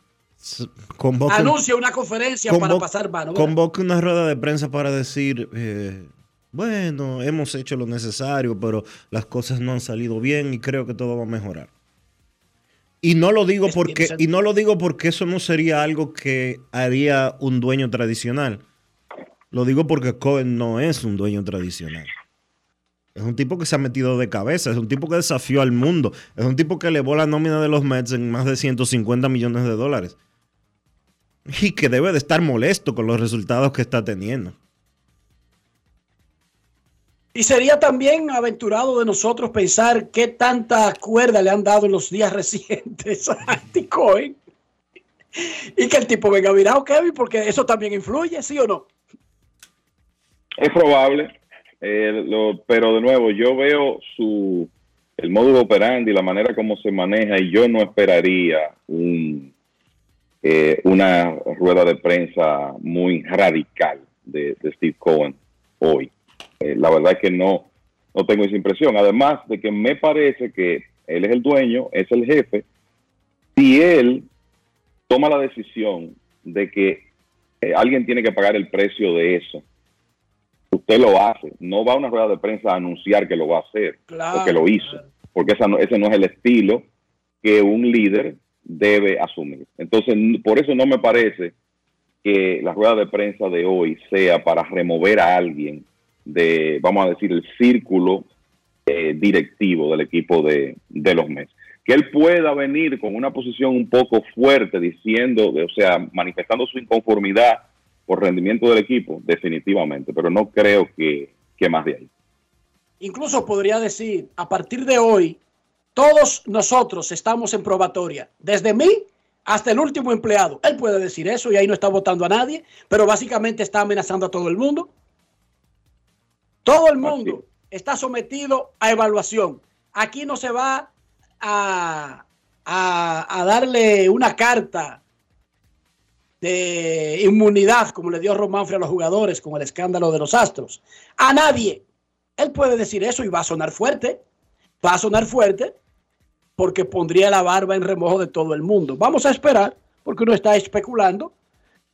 S3: convoque,
S5: anuncia una conferencia para pasar mano. ¿verdad?
S3: convoque una rueda de prensa para decir, eh, bueno, hemos hecho lo necesario, pero las cosas no han salido bien y creo que todo va a mejorar. Y no lo digo porque y no lo digo porque eso no sería algo que haría un dueño tradicional. Lo digo porque Cohen no es un dueño tradicional. Es un tipo que se ha metido de cabeza, es un tipo que desafió al mundo, es un tipo que elevó la nómina de los Mets en más de 150 millones de dólares. Y que debe de estar molesto con los resultados que está teniendo.
S5: Y sería también aventurado de nosotros pensar qué tanta cuerda le han dado en los días recientes a Andy Cohen. Y que el tipo venga virado, Kevin, porque eso también influye, ¿sí o no?
S28: Es probable, eh, pero de nuevo, yo veo su el módulo operandi, la manera como se maneja, y yo no esperaría un, eh, una rueda de prensa muy radical de Steve Cohen hoy. Eh, la verdad es que no, no tengo esa impresión. Además de que me parece que él es el dueño, es el jefe. Si él toma la decisión de que eh, alguien tiene que pagar el precio de eso, usted lo hace. No va a una rueda de prensa a anunciar que lo va a hacer
S5: Claro,
S28: o que lo hizo, porque esa no- ese no es el estilo que un líder debe asumir. Entonces, por eso no me parece que la rueda de prensa de hoy sea para remover a alguien de, vamos a decir, el círculo eh, directivo del equipo de, de los Mets. Que él pueda venir con una posición un poco fuerte diciendo, o sea, manifestando su inconformidad por rendimiento del equipo, definitivamente, pero no creo que, que más de ahí.
S5: Incluso podría decir, a partir de hoy, todos nosotros estamos en probatoria, desde mí hasta el último empleado. Él puede decir eso y ahí no está votando a nadie, pero básicamente está amenazando a todo el mundo. Todo el mundo está sometido a evaluación. Aquí no se va a, a- a darle una carta de inmunidad como le dio Román a los jugadores con el escándalo de los astros. A nadie. Él puede decir eso y va a sonar fuerte. Va a sonar fuerte. porque pondría la barba en remojo de todo el mundo. Vamos a esperar, porque uno está especulando,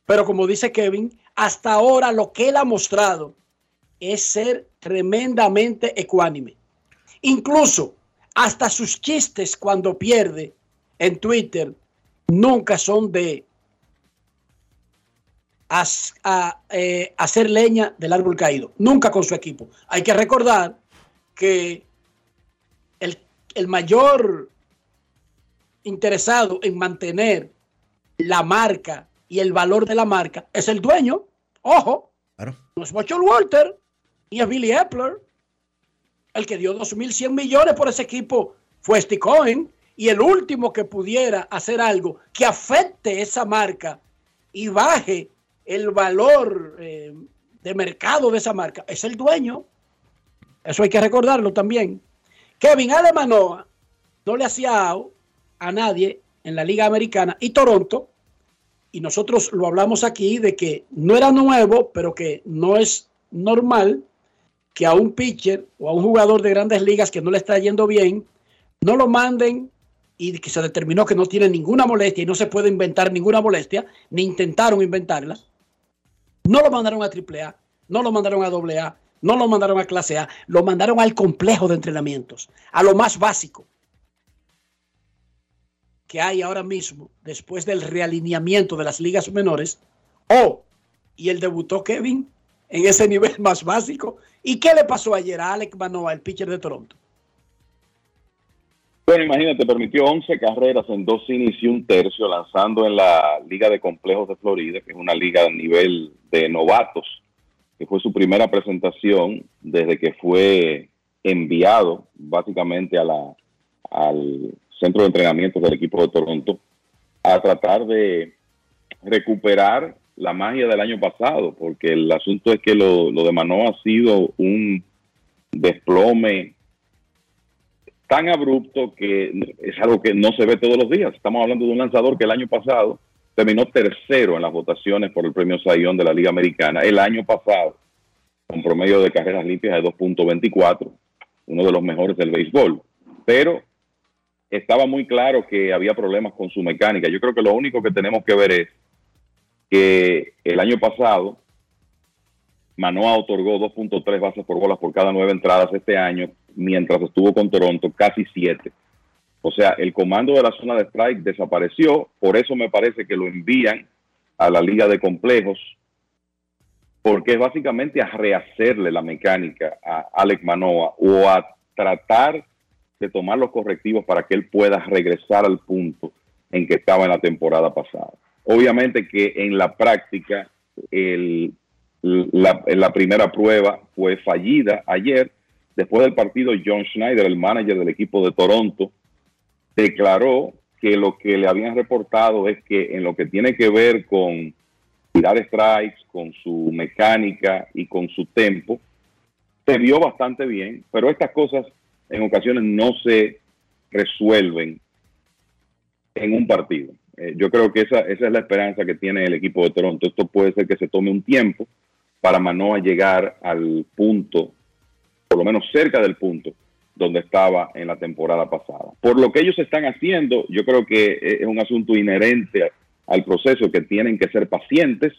S5: pero como dice Kevin, hasta ahora lo que él ha mostrado es ser tremendamente ecuánime. Incluso hasta sus chistes cuando pierde en Twitter nunca son de as- a- eh, hacer leña del árbol caído, nunca con su equipo. Hay que recordar que el, el mayor interesado en mantener la marca y el valor de la marca es el dueño. Ojo, no es Walter ni es Billy Epler. El que dio 2.100 millones por ese equipo fue Steve Cohen. Y el último que pudiera hacer algo que afecte esa marca y baje el valor eh, de mercado de esa marca es el dueño. Eso hay que recordarlo también. Kevin Alemanoa no le hacía a nadie en la Liga Americana y Toronto, y nosotros lo hablamos aquí de que no era nuevo, pero que no es normal que a un pitcher o a un jugador de grandes ligas que no le está yendo bien, no lo manden y que se determinó que no tiene ninguna molestia y no se puede inventar ninguna molestia, ni intentaron inventarla. No lo mandaron a AAA, no lo mandaron a AA, no lo mandaron a clase A, lo mandaron al complejo de entrenamientos, a lo más básico que hay ahora mismo después del realineamiento de las ligas menores. Oh, y él debutó Kevin en ese nivel <laughs> más básico. ¿Y qué le pasó ayer a Alec Manoa, el pitcher de Toronto?
S28: Bueno, imagínate, permitió 11 carreras en dos innings y un tercio, lanzando en la Liga de Complejos de Florida, que es una liga a nivel de novatos, que fue su primera presentación desde que fue enviado básicamente a la, al centro de entrenamiento del equipo de Toronto a tratar de recuperar la magia del año pasado, porque el asunto es que lo, lo de Manoa ha sido un desplome tan abrupto que es algo que no se ve todos los días. Estamos hablando de un lanzador que el año pasado terminó tercero en las votaciones por el premio Sayón de la Liga Americana. El año pasado, con promedio de carreras limpias de 2.24, uno de los mejores del béisbol. Pero estaba muy claro que había problemas con su mecánica. Yo creo que lo único que tenemos que ver es que el año pasado Manoa otorgó 2.3 bases por bolas por cada nueve entradas este año, mientras estuvo con Toronto, casi siete. O sea, el comando de la zona de strike desapareció, por eso me parece que lo envían a la liga de complejos, porque es básicamente a rehacerle la mecánica a Alec Manoa o a tratar de tomar los correctivos para que él pueda regresar al punto en que estaba en la temporada pasada. Obviamente que en la práctica el, la, la primera prueba fue fallida ayer. Después del partido, John Schneider, el manager del equipo de Toronto, declaró que lo que le habían reportado es que en lo que tiene que ver con tirar strikes, con su mecánica y con su tempo, se vio bastante bien, pero estas cosas en ocasiones no se resuelven en un partido. Eh, yo creo que esa, esa es la esperanza que tiene el equipo de Toronto. Esto puede ser que se tome un tiempo para Manoa llegar al punto, por lo menos cerca del punto donde estaba en la temporada pasada. Por lo que ellos están haciendo, yo creo que es un asunto inherente al proceso, que tienen que ser pacientes,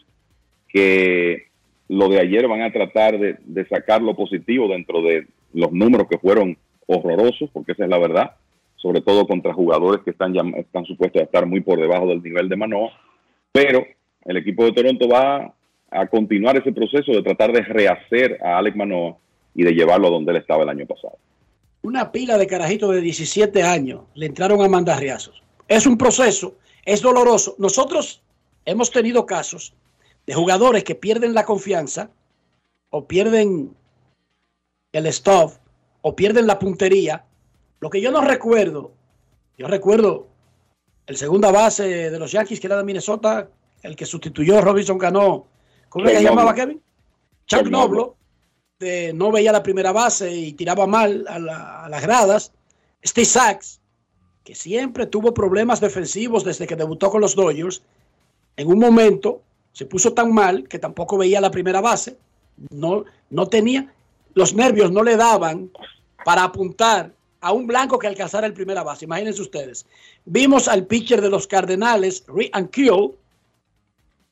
S28: que lo de ayer van a tratar de, de sacar lo positivo dentro de los números que fueron horrorosos, porque esa es la verdad, sobre todo contra jugadores que están, están supuestos a estar muy por debajo del nivel de Manoa, pero el equipo de Toronto va a continuar ese proceso de tratar de rehacer a Alex Manoa y de llevarlo a donde él estaba el año pasado.
S5: Una pila de carajitos de 17 años le entraron a mandarriazos. Es un proceso, es doloroso. Nosotros hemos tenido casos de jugadores que pierden la confianza o pierden el stuff o pierden la puntería. Lo que yo no recuerdo, yo recuerdo el segunda base de los Yankees que era de Minnesota, el que sustituyó a Robinson Cano. ¿Cómo se llamaba Kevin? Chuck, Noblo. Noblo. De, no veía la primera base y tiraba mal a, la, a las gradas. Steve Sachs, que siempre tuvo problemas defensivos desde que debutó con los Dodgers, en un momento se puso tan mal que tampoco veía la primera base. No, no tenía, los nervios no le daban para apuntar a un blanco que alcanzara el primera base. Imagínense ustedes. Vimos al pitcher de los Cardenales, Rick Ankiel,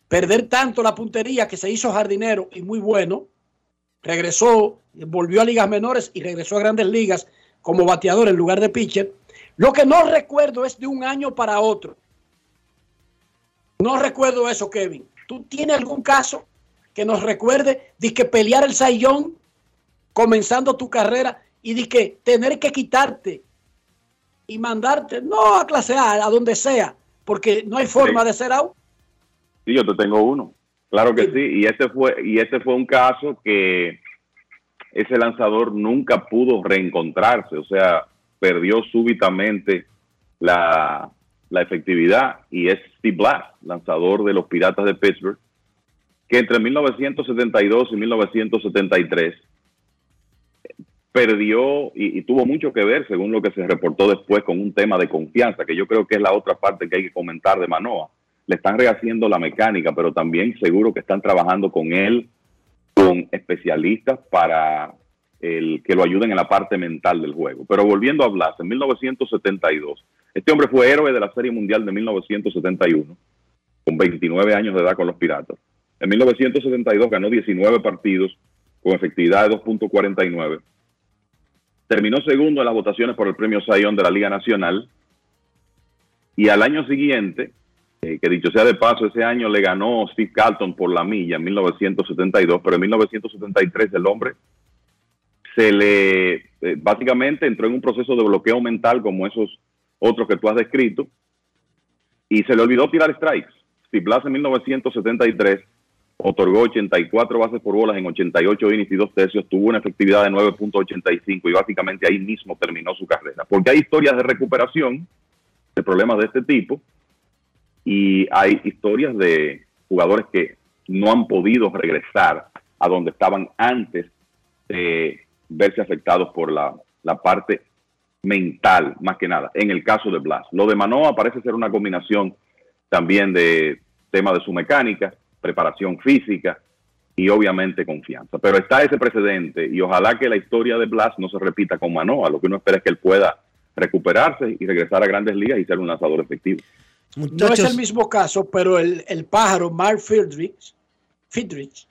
S5: perder tanto la puntería que se hizo jardinero y muy bueno. Regresó, volvió a ligas menores y regresó a grandes ligas como bateador en lugar de pitcher. Lo que no recuerdo es de un año para otro. No recuerdo eso, Kevin. ¿Tú tienes algún caso que nos recuerde de que pelear el sayón comenzando tu carrera y de que tener que quitarte y mandarte, no a clase A, a donde sea, porque no hay forma de ser out?
S28: Sí, yo te tengo uno. Claro que sí. Y este fue, y este fue un caso que ese lanzador nunca pudo reencontrarse. O sea, perdió súbitamente la, la efectividad. Y es Steve Blass, lanzador de los Piratas de Pittsburgh, que entre 1972 y 1973 perdió y, tuvo mucho que ver, según lo que se reportó después, con un tema de confianza, que yo creo que es la otra parte que hay que comentar de Manoa le están rehaciendo la mecánica, pero también seguro que están trabajando con él, con especialistas para el, que lo ayuden en la parte mental del juego. Pero volviendo a Blas, en 1972, este hombre fue héroe de la Serie Mundial de 1971, con 29 años de edad con los Piratas. En 1972 ganó 19 partidos con efectividad de 2.49. Terminó segundo en las votaciones por el premio Sayón de la Liga Nacional. Y al año siguiente, eh, que dicho sea de paso, ese año le ganó Steve Carlton por la milla en 1972, pero en 1973 el hombre se le, eh, básicamente entró en un proceso de bloqueo mental como esos otros que tú has descrito y se le olvidó tirar strikes. Steve Blas en 1973 otorgó 84 bases por bolas en 88 innings y dos tercios, tuvo una efectividad de 9.85 y básicamente ahí mismo terminó su carrera. Porque hay historias de recuperación de problemas de este tipo y hay historias de jugadores que no han podido regresar a donde estaban antes de verse afectados por la, la parte mental, más que nada, en el caso de Blas. Lo de Manoa parece ser una combinación también de tema de su mecánica, preparación física y obviamente confianza. Pero está ese precedente y ojalá que la historia de Blas no se repita con Manoa. Lo que uno espera es que él pueda recuperarse y regresar a grandes ligas y ser un lanzador efectivo.
S5: No es el mismo caso, pero el, el pájaro Mark Friedrich, Friedrich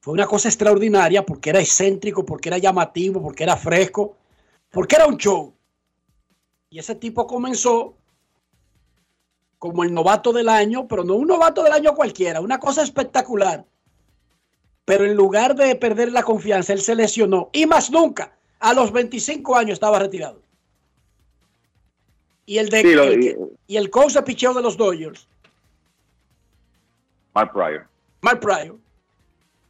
S5: fue una cosa extraordinaria porque era excéntrico, porque era llamativo, porque era fresco, porque era un show. Y ese tipo comenzó como el novato del año, pero no un novato del año cualquiera, una cosa espectacular. Pero en lugar de perder la confianza, él se lesionó y más nunca. A los 25 años estaba retirado. Y el, de,
S28: Sí,
S5: el y el coach de picheo de los Dodgers,
S28: Mark Pryor.
S5: Mark Pryor,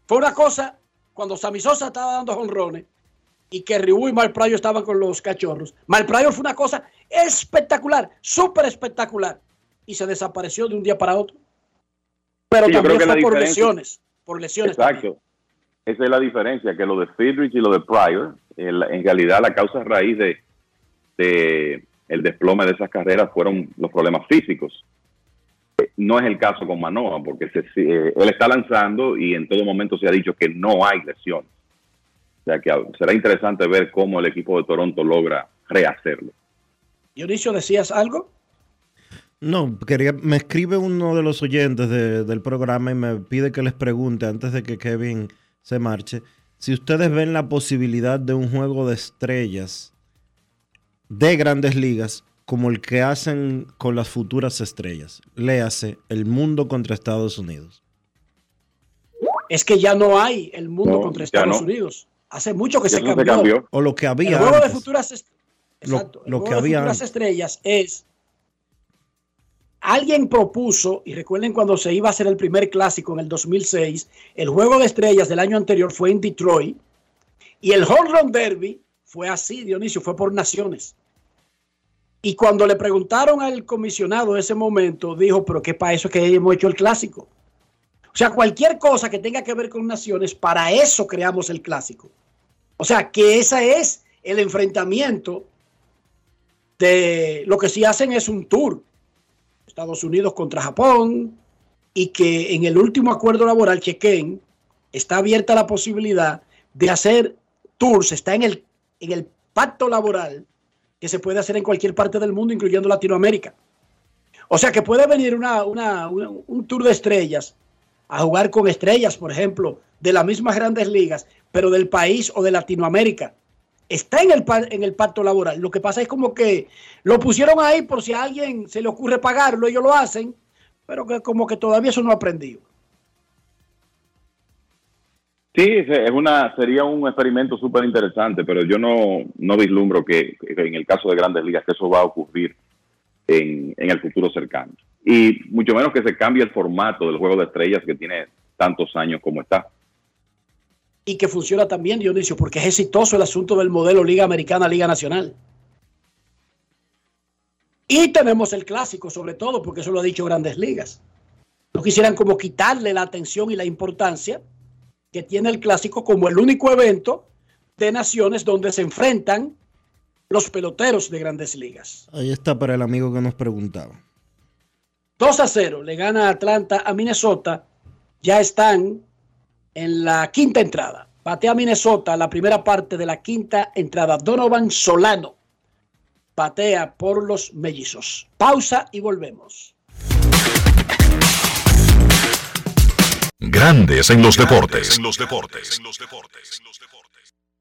S5: fue una cosa cuando Sammy Sosa estaba dando jonrones y que y Mark Pryor estaban con los cachorros. Mark Pryor fue una cosa espectacular, súper espectacular. Y se desapareció de un día para otro. Pero
S28: Sí,
S5: también fue por lesiones. Por lesiones también.
S28: Exacto. Esa es la diferencia, que lo de Friedrich y lo de Pryor, en realidad la causa raíz de, de el desplome de esas carreras fueron los problemas físicos. No es el caso con Manoa, porque se- eh, él está lanzando y en todo momento se ha dicho que no hay lesiones. O sea que ah, será interesante ver cómo el equipo de Toronto logra rehacerlo.
S5: Dionisio, ¿decías algo?
S3: No, quería, me escribe uno de los oyentes de- del programa y me pide que les pregunte antes de que Kevin se marche, si ustedes ven la posibilidad de un juego de estrellas de grandes ligas como el que hacen con las futuras estrellas. Léase el mundo contra Estados Unidos.
S5: Es que ya no hay el mundo
S3: No,
S5: contra Estados
S3: no.
S5: Unidos. Hace mucho que se
S3: no se
S5: cambió.
S3: O lo que había
S5: El juego de futuras, est-
S3: Lo-
S5: Exacto, el
S3: lo
S5: juego
S3: que
S5: de
S3: había
S5: futuras
S3: antes.
S5: estrellas es alguien propuso y recuerden cuando se iba a hacer el primer clásico en el 2006, el juego de estrellas del año anterior fue en Detroit y el Home Run Derby fue así, Dionisio, fue por naciones. Y cuando le preguntaron al comisionado en ese momento, dijo, pero qué para eso es que hemos hecho el clásico. O sea, cualquier cosa que tenga que ver con naciones, para eso creamos el clásico. O sea, que ese es el enfrentamiento de lo que sí hacen es un tour. Estados Unidos contra Japón y que en el último acuerdo laboral, chequen, está abierta la posibilidad de hacer tours, está en el, en el pacto laboral que se puede hacer en cualquier parte del mundo, incluyendo Latinoamérica. O sea que puede venir una, una- una- un tour de estrellas a jugar con estrellas, por ejemplo, de las mismas grandes ligas, pero del país o de Latinoamérica. Está en el, en el pacto laboral. Lo que pasa es como que lo pusieron ahí por si a alguien se le ocurre pagarlo, ellos lo hacen, pero que como que todavía eso no ha aprendido.
S28: Sí, es una, sería un experimento súper interesante, pero yo no, no vislumbro que, que en el caso de grandes ligas que eso va a ocurrir en, en el futuro cercano. Y mucho menos que se cambie el formato del juego de estrellas que tiene tantos años como está.
S5: Y que funciona también, Dionisio, porque es exitoso el asunto del modelo Liga Americana, Liga Nacional. Y tenemos el clásico, sobre todo, porque eso lo ha dicho Grandes Ligas. No quisieran como quitarle la atención y la importancia que tiene el clásico como el único evento de naciones donde se enfrentan los peloteros de Grandes Ligas.
S3: Ahí está para el amigo que nos preguntaba.
S5: 2 a 0 le gana Atlanta a Minnesota. Ya están en la quinta entrada. Patea Minnesota la primera parte de la quinta entrada. Donovan Solano patea por los mellizos. Pausa y volvemos.
S1: Grandes en los deportes.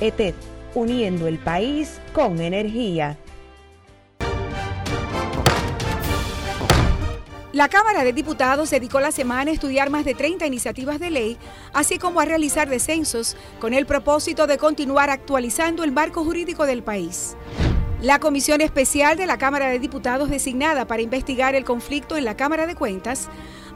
S13: ETED, uniendo el país con energía.
S19: La Cámara de Diputados dedicó la semana a estudiar más de 30 iniciativas de ley, así como a realizar descensos, con el propósito de continuar actualizando el marco jurídico del país. La Comisión Especial de la Cámara de Diputados designada para investigar el conflicto en la Cámara de Cuentas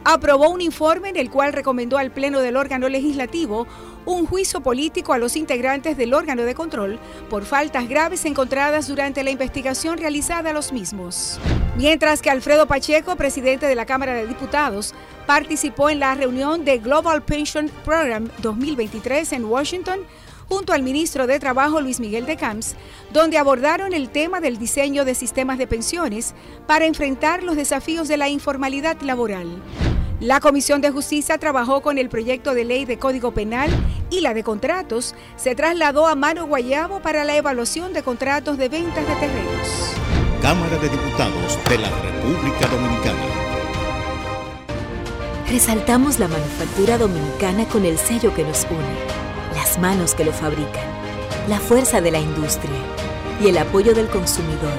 S19: aprobó un informe en el cual recomendó al Pleno del órgano legislativo un juicio político a los integrantes del órgano de control por faltas graves encontradas durante la investigación realizada a los mismos. Mientras que Alfredo Pacheco, presidente de la Cámara de Diputados, participó en la reunión de Global Pension Program 2023 en Washington, junto al ministro de Trabajo Luis Miguel de Camps, donde abordaron el tema del diseño de sistemas de pensiones para enfrentar los desafíos de la informalidad laboral. La Comisión de Justicia trabajó con el proyecto de ley de Código Penal y la de contratos se trasladó a Mano Guayabo para la evaluación de contratos de ventas de terrenos.
S20: Cámara de Diputados de la República Dominicana.
S26: Resaltamos la manufactura dominicana con el sello que nos une, las manos que lo fabrican, la fuerza de la industria y el apoyo del consumidor,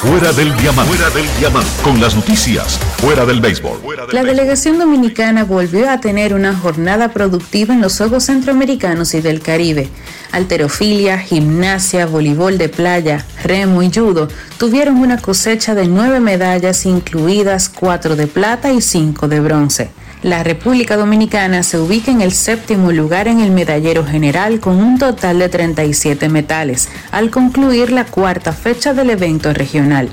S1: Fuera del diamante. Fuera del diamante. Con las noticias. Fuera del béisbol.
S29: La delegación dominicana volvió a tener una jornada productiva en los Juegos Centroamericanos y del Caribe. Alterofilia, gimnasia, voleibol de playa, remo y judo tuvieron una cosecha de nueve medallas, incluidas cuatro de plata y cinco de bronce. La República Dominicana se ubica en el séptimo lugar en el medallero general con un total de 37 metales, al concluir la cuarta fecha del evento regional.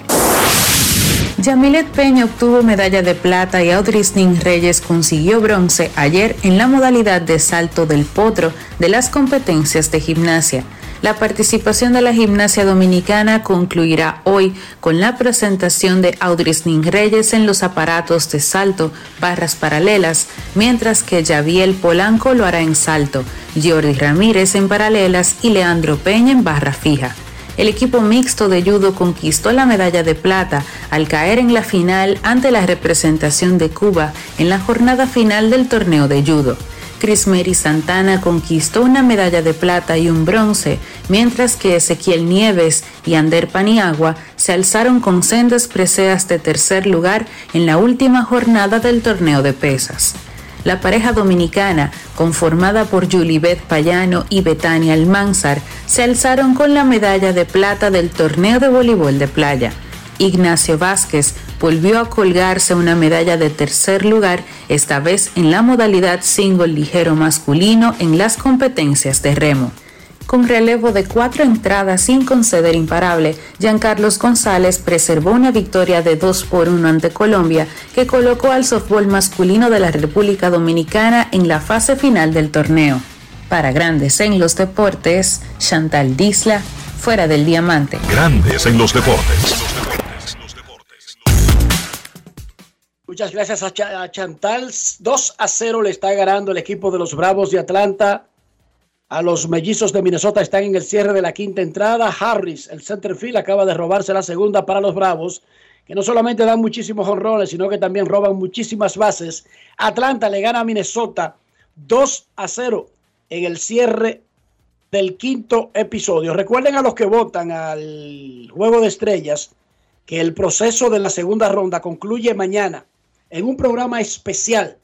S29: Yamilet Peña obtuvo medalla de plata y Audris Nin Reyes consiguió bronce ayer en la modalidad de salto del potro de las competencias de gimnasia. La participación de la gimnasia dominicana concluirá hoy con la presentación de Audris Nin Reyes en los aparatos de salto, barras paralelas, mientras que Javier Polanco lo hará en salto, Jordi Ramírez en paralelas y Leandro Peña en barra fija. El equipo mixto de judo conquistó la medalla de plata al caer en la final ante la representación de Cuba en la jornada final del torneo de judo. Chris Mary Santana conquistó una medalla de plata y un bronce, mientras que Ezequiel Nieves y Ander Paniagua se alzaron con sendas preseas de tercer lugar en la última jornada del torneo de pesas. La pareja dominicana, conformada por Julibet Payano y Betania Almanzar, se alzaron con la medalla de plata del torneo de voleibol de playa. Ignacio Vázquez volvió a colgarse una medalla de tercer lugar, esta vez en la modalidad single ligero masculino en las competencias de remo. Con relevo de cuatro entradas sin conceder imparable, Giancarlos González preservó una victoria de 2 por 1 ante Colombia que colocó al softball masculino de la República Dominicana en la fase final del torneo. Para Grandes en los Deportes, Chantal Disla, fuera del diamante.
S1: Grandes en los deportes.
S5: Muchas gracias a, Ch a Chantal. 2 a 0 le está ganando el equipo de los Bravos de Atlanta. A los mellizos de Minnesota están en el cierre de la quinta entrada. Harris, el centerfield, acaba de robarse la segunda para los Bravos, que no solamente dan muchísimos honrones, sino que también roban muchísimas bases. Atlanta le gana a Minnesota 2 a 0 en el cierre del quinto episodio. Recuerden a los que votan al Juego de Estrellas que el proceso de la segunda ronda concluye mañana en un programa especial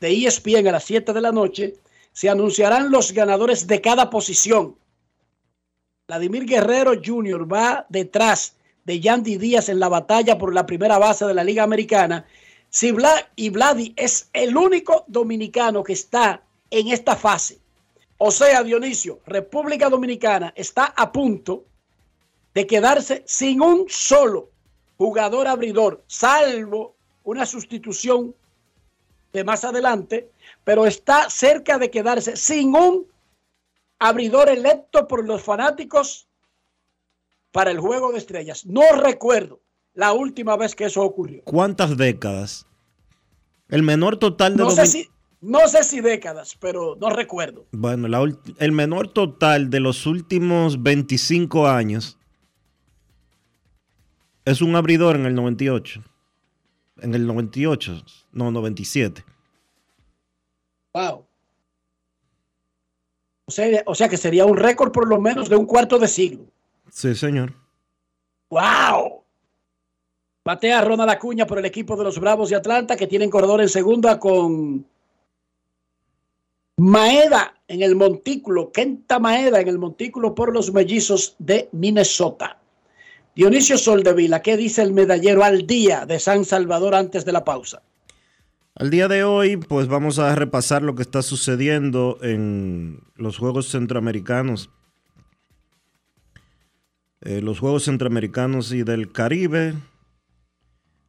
S5: de ESPN a las 7 de la noche. Se anunciarán los ganadores de cada posición. Vladimir Guerrero Jr. va detrás de Yandy Díaz en la batalla por la primera base de la Liga Americana. Y Vladi es el único dominicano que está en esta fase. O sea, Dionisio, República Dominicana está a punto de quedarse sin un solo jugador abridor, salvo una sustitución de más adelante, pero está cerca de quedarse sin un abridor electo por los fanáticos para el juego de estrellas. No recuerdo la última vez que eso ocurrió.
S3: ¿Cuántas décadas? El menor total de
S5: No
S3: los
S5: sé si, no sé si décadas, pero no recuerdo.
S3: Bueno, la el menor total de los últimos 25 años es un abridor en el 98. En el 98, no, 97.
S5: Wow. O sea, o sea que sería un récord por lo menos de un cuarto de siglo.
S3: Sí, señor.
S5: ¡Wow! Batea Ronald Acuña por el equipo de los Bravos de Atlanta, que tienen corredor en segunda con Maeda en el montículo, Kenta Maeda en el montículo por los mellizos de Minnesota. Dionisio Soldevila, ¿qué dice el medallero al día de San Salvador antes de la pausa?
S3: Al día de hoy, pues vamos a repasar lo que está sucediendo en los Juegos Centroamericanos. Eh, los Juegos Centroamericanos y del Caribe.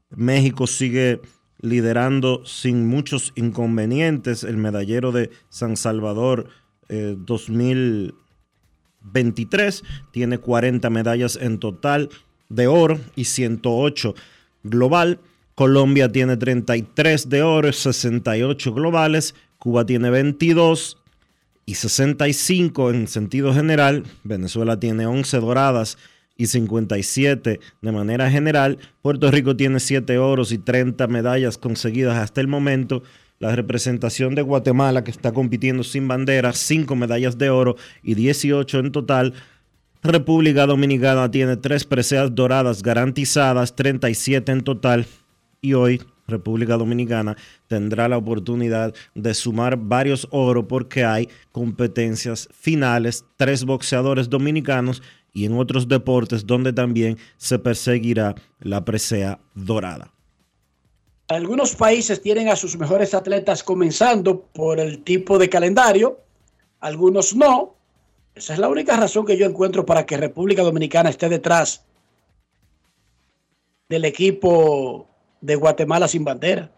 S3: México sigue liderando sin muchos inconvenientes. El medallero de San Salvador eh, 2023 tiene 40 medallas en total de oro y 108 global. Colombia tiene 33 de oro, 68 globales. Cuba tiene 22 y 65 en sentido general. Venezuela tiene 11 doradas y 57 de manera general. Puerto Rico tiene 7 oros y 30 medallas conseguidas hasta el momento. La representación de Guatemala, que está compitiendo sin bandera, 5 medallas de oro y 18 en total. República Dominicana tiene 3 preseas doradas garantizadas, 37 en total. Y hoy República Dominicana tendrá la oportunidad de sumar varios oros porque hay competencias finales, tres boxeadores dominicanos y en otros deportes donde también se perseguirá la presea dorada.
S5: Algunos países tienen a sus mejores atletas comenzando por el tipo de calendario, algunos no. Esa es la única razón que yo encuentro para que República Dominicana esté detrás del equipo de Guatemala sin bandera.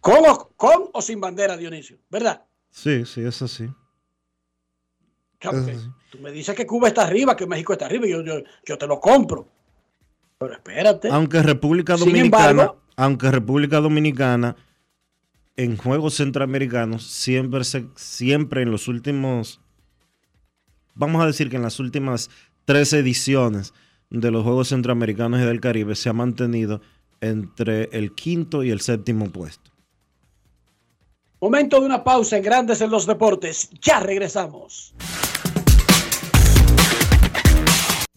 S5: Con o, con o sin bandera, Dionisio, ¿verdad?
S3: Sí, sí, es así.
S5: Tú me dices que Cuba está arriba, que México está arriba, yo, yo te lo compro. Pero espérate.
S3: Aunque República Dominicana,
S5: embargo-
S3: aunque República Dominicana en juegos centroamericanos siempre se, siempre en los últimos, vamos a decir que en las últimas tres ediciones de los Juegos Centroamericanos y del Caribe se ha mantenido entre el quinto y el séptimo puesto.
S5: Momento de una pausa en Grandes en los Deportes. Ya regresamos.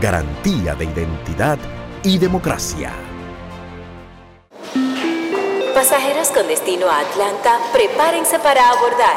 S30: Garantía de identidad y democracia.
S26: Pasajeros con destino a Atlanta, prepárense para abordar.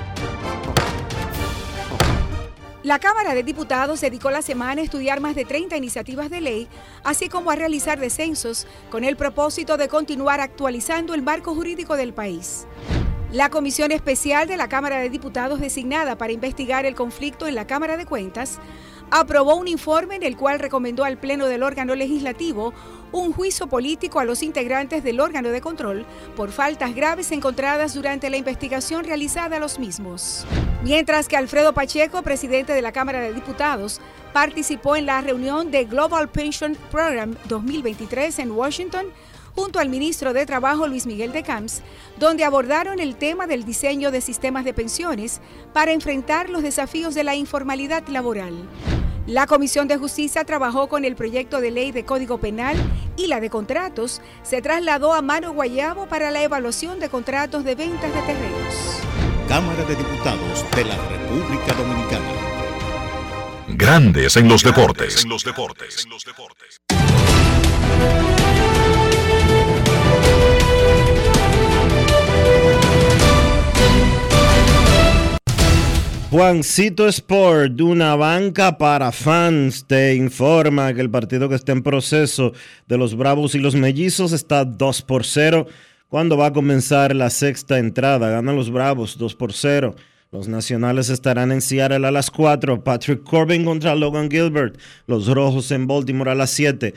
S19: La Cámara de Diputados dedicó la semana a estudiar más de 30 iniciativas de ley, así como a realizar descensos, con el propósito de continuar actualizando el marco jurídico del país. La Comisión Especial de la Cámara de Diputados designada para investigar el conflicto en la Cámara de Cuentas aprobó un informe en el cual recomendó al Pleno del órgano legislativo un juicio político a los integrantes del órgano de control por faltas graves encontradas durante la investigación realizada a los mismos. Mientras que Alfredo Pacheco, presidente de la Cámara de Diputados, participó en la reunión de Global Pension Program 2023 en Washington, junto al ministro de Trabajo Luis Miguel de Camps, donde abordaron el tema del diseño de sistemas de pensiones para enfrentar los desafíos de la informalidad laboral. La Comisión de Justicia trabajó con el proyecto de ley de Código Penal y la de contratos se trasladó a Mano Guayabo para la evaluación de contratos de ventas de terrenos.
S20: Cámara de Diputados de la República Dominicana.
S1: Grandes en los deportes.
S3: Juancito Sport, una banca para fans, te informa que el partido que está en proceso de los Bravos y los Mellizos está 2 por 0. Cuando va a comenzar la sexta entrada, ganan los Bravos 2 por 0. Los nacionales estarán en Seattle a las 4. Patrick Corbin contra Logan Gilbert. Los Rojos en Baltimore a las 7.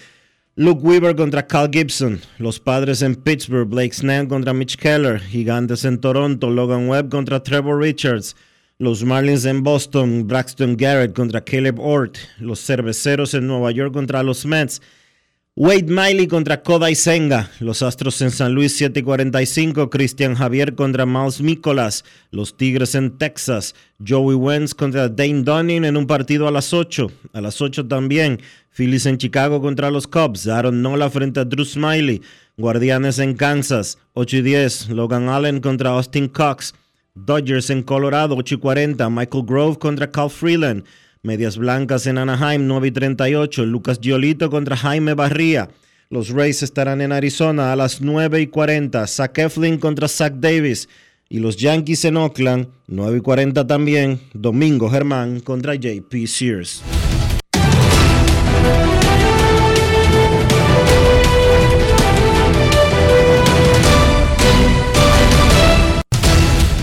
S3: Luke Weaver contra Cal Gibson. Los Padres en Pittsburgh. Blake Snell contra Mitch Keller. Gigantes en Toronto. Logan Webb contra Trevor Richards. Los Marlins en Boston. Braxton Garrett contra Caleb Ort. Los Cerveceros en Nueva York contra los Mets. Wade Miley contra Kodai Senga. Los Astros en San Luis 7 y 45. Cristian Javier contra Miles Nicolas. Los Tigres en Texas. Joey Wentz contra Dane Dunning en un partido a las 8. A las 8 también. Phillies en Chicago contra los Cubs. Aaron Nola frente a Drew Smiley. Guardianes en Kansas. 8 y 10. Logan Allen contra Austin Cox. Dodgers en Colorado. 8 y 40. Michael Grove contra Cal Freeland. Medias Blancas en Anaheim, 9 y 38. Lucas Giolito contra Jaime Barría. Los Rays estarán en Arizona a las 9 y 40. Zach Eflin contra Zach Davis. Y los Yankees en Oakland, 9 y 40 también. Domingo Germán contra JP Sears.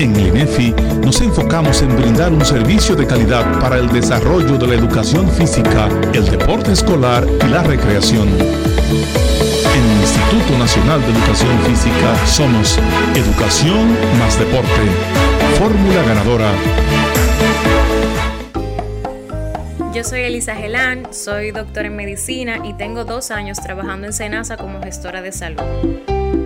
S15: En el INEFI nos enfocamos en brindar un servicio de calidad para el desarrollo de la educación física, el deporte escolar y la recreación. En el Instituto Nacional de Educación Física somos Educación más Deporte. Fórmula ganadora.
S23: Yo soy Elisa Gelán, soy doctora en medicina y tengo dos años trabajando en Senasa como gestora de salud.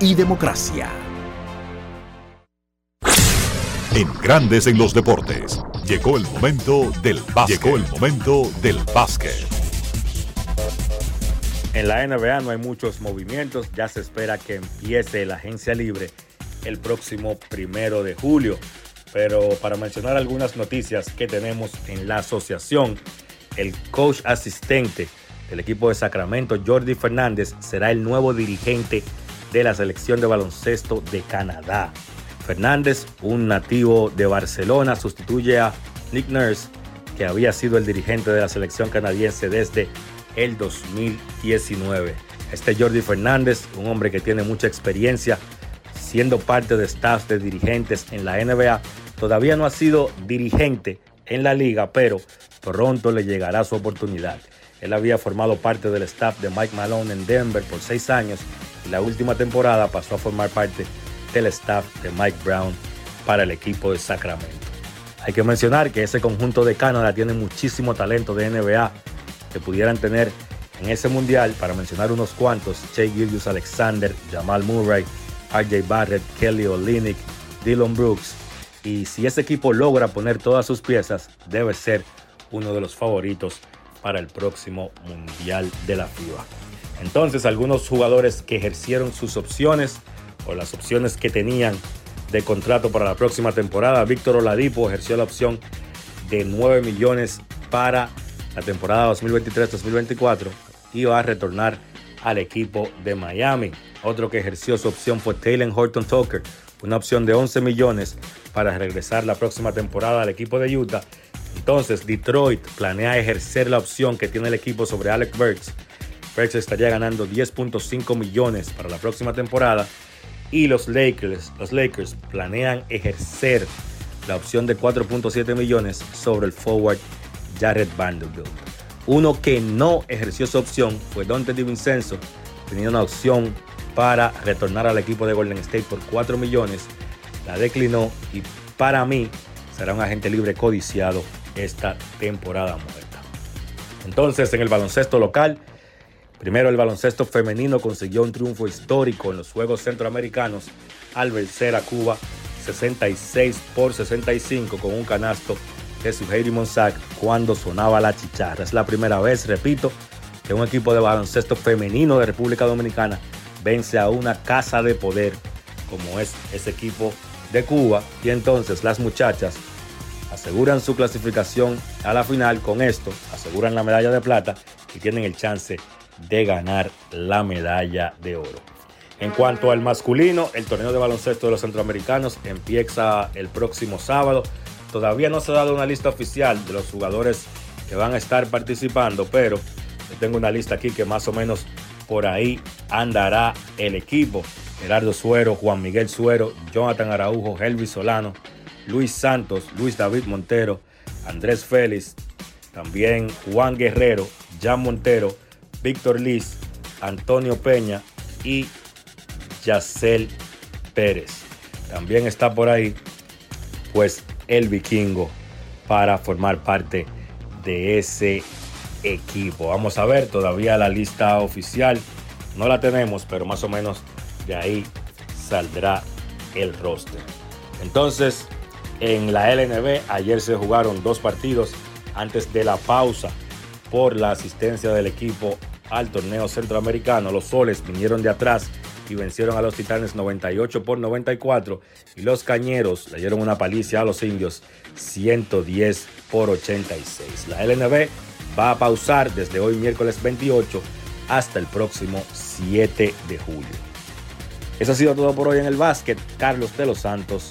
S31: y democracia.
S1: En Grandes en los Deportes. Llegó el momento del básquet. Llegó el momento del básquet.
S32: En la NBA no hay muchos movimientos, ya se espera que empiece la agencia libre el próximo primero de julio. Pero para mencionar algunas noticias que tenemos en la asociación, el coach asistente del equipo de Sacramento, Jordi Fernández, será el nuevo dirigente de la selección de baloncesto de Canadá. Fernández, un nativo de Barcelona, sustituye a Nick Nurse, que había sido el dirigente de la selección canadiense desde el 2019. Este Jordi Fernández, un hombre que tiene mucha experiencia siendo parte de staff de dirigentes en la NBA, todavía no ha sido dirigente en la liga, pero pronto le llegará su oportunidad. Él había formado parte del staff de Mike Malone en Denver por seis años y la última temporada pasó a formar parte del staff de Mike Brown para el equipo de Sacramento. Hay que mencionar que ese conjunto de Canadá tiene muchísimo talento de NBA que pudieran tener en ese mundial, para mencionar unos cuantos, Shea Gillius Alexander, Jamal Murray, RJ Barrett, Kelly Olynyk, Dylan Brooks. Y si ese equipo logra poner todas sus piezas, debe ser uno de los favoritos para el próximo Mundial de la FIBA. Entonces, algunos jugadores que ejercieron sus opciones o las opciones que tenían de contrato para la próxima temporada, Víctor Oladipo ejerció la opción de 9 millones para la temporada 2023-2024 y va a retornar al equipo de Miami. Otro que ejerció su opción fue Taylor Horton Tucker, una opción de 11 millones para regresar la próxima temporada al equipo de Utah. Entonces, Detroit planea ejercer la opción que tiene el equipo sobre Alex Burks. Burks estaría ganando 10.5 millones para la próxima temporada y los Lakers, los Lakers planean ejercer la opción de 4.7 millones sobre el forward Jared Vanderbilt. Uno que no ejerció su opción fue Dante DiVincenzo, tenía una opción para retornar al equipo de Golden State por 4 millones. La declinó y para mí será un agente libre codiciado esta temporada muerta. Entonces, en el baloncesto local, primero el baloncesto femenino consiguió un triunfo histórico en los Juegos Centroamericanos al vencer a Cuba 66 por 65 con un canasto de Suheiri Monsac cuando sonaba la chicharra. Es la primera vez, repito, que un equipo de baloncesto femenino de República Dominicana vence a una casa de poder como es ese equipo de Cuba y entonces las muchachas aseguran su clasificación a la final con esto, aseguran la medalla de plata y tienen el chance de ganar la medalla de oro. En cuanto al masculino, el torneo de baloncesto de los centroamericanos empieza el próximo sábado. Todavía no se ha dado una lista oficial de los jugadores que van a estar participando, pero yo tengo una lista aquí que más o menos por ahí andará el equipo. Gerardo Suero, Juan Miguel Suero, Jonathan Araujo, Elvis Solano, Luis Santos, Luis David Montero, Andrés Félix, también Juan Guerrero, Jan Montero, Víctor Liz, Antonio Peña y Yacel Pérez. También está por ahí, pues, el vikingo para formar parte de ese equipo. Vamos a ver, todavía la lista oficial no la tenemos, pero más o menos de ahí saldrá el roster. Entonces, en la LNB ayer se jugaron dos partidos antes de la pausa por la asistencia del equipo al torneo centroamericano. Los soles vinieron de atrás y vencieron a los titanes 98 por 94 y los cañeros le dieron una palicia a los indios 110 por 86. La LNB va a pausar desde hoy miércoles 28 hasta el próximo 7 de julio. Eso ha sido todo por hoy en el básquet. Carlos de los Santos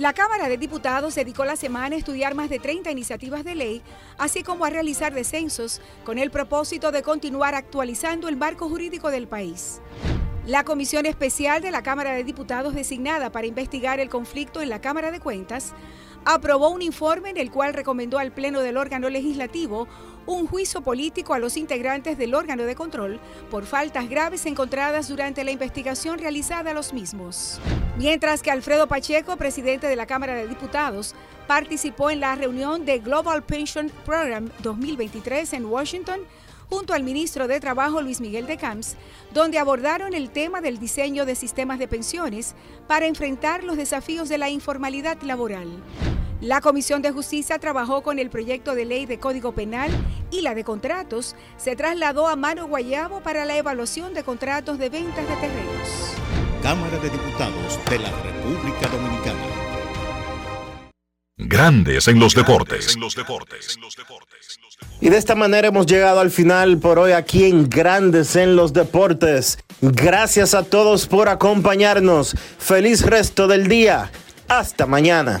S19: La Cámara de Diputados dedicó la semana a estudiar más de 30 iniciativas de ley, así como a realizar descensos, con el propósito de continuar actualizando el marco jurídico del país. La Comisión Especial de la Cámara de Diputados designada para investigar el conflicto en la Cámara de Cuentas aprobó un informe en el cual recomendó al Pleno del órgano legislativo un juicio político a los integrantes del órgano de control por faltas graves encontradas durante la investigación realizada a los mismos. Mientras que Alfredo Pacheco, presidente de la Cámara de Diputados, participó en la reunión de Global Pension Program 2023 en Washington, junto al ministro de Trabajo Luis Miguel de Camps, donde abordaron el tema del diseño de sistemas de pensiones para enfrentar los desafíos de la informalidad laboral. La Comisión de Justicia trabajó con el proyecto de ley de Código Penal y la de contratos se trasladó a Mano Guayabo para la evaluación de contratos de ventas de terrenos.
S14: Cámara de Diputados de la República Dominicana.
S1: Grandes en los deportes.
S3: Y de esta manera hemos llegado al final por hoy aquí en Grandes en los Deportes. Gracias a todos por acompañarnos. Feliz resto del día. Hasta mañana.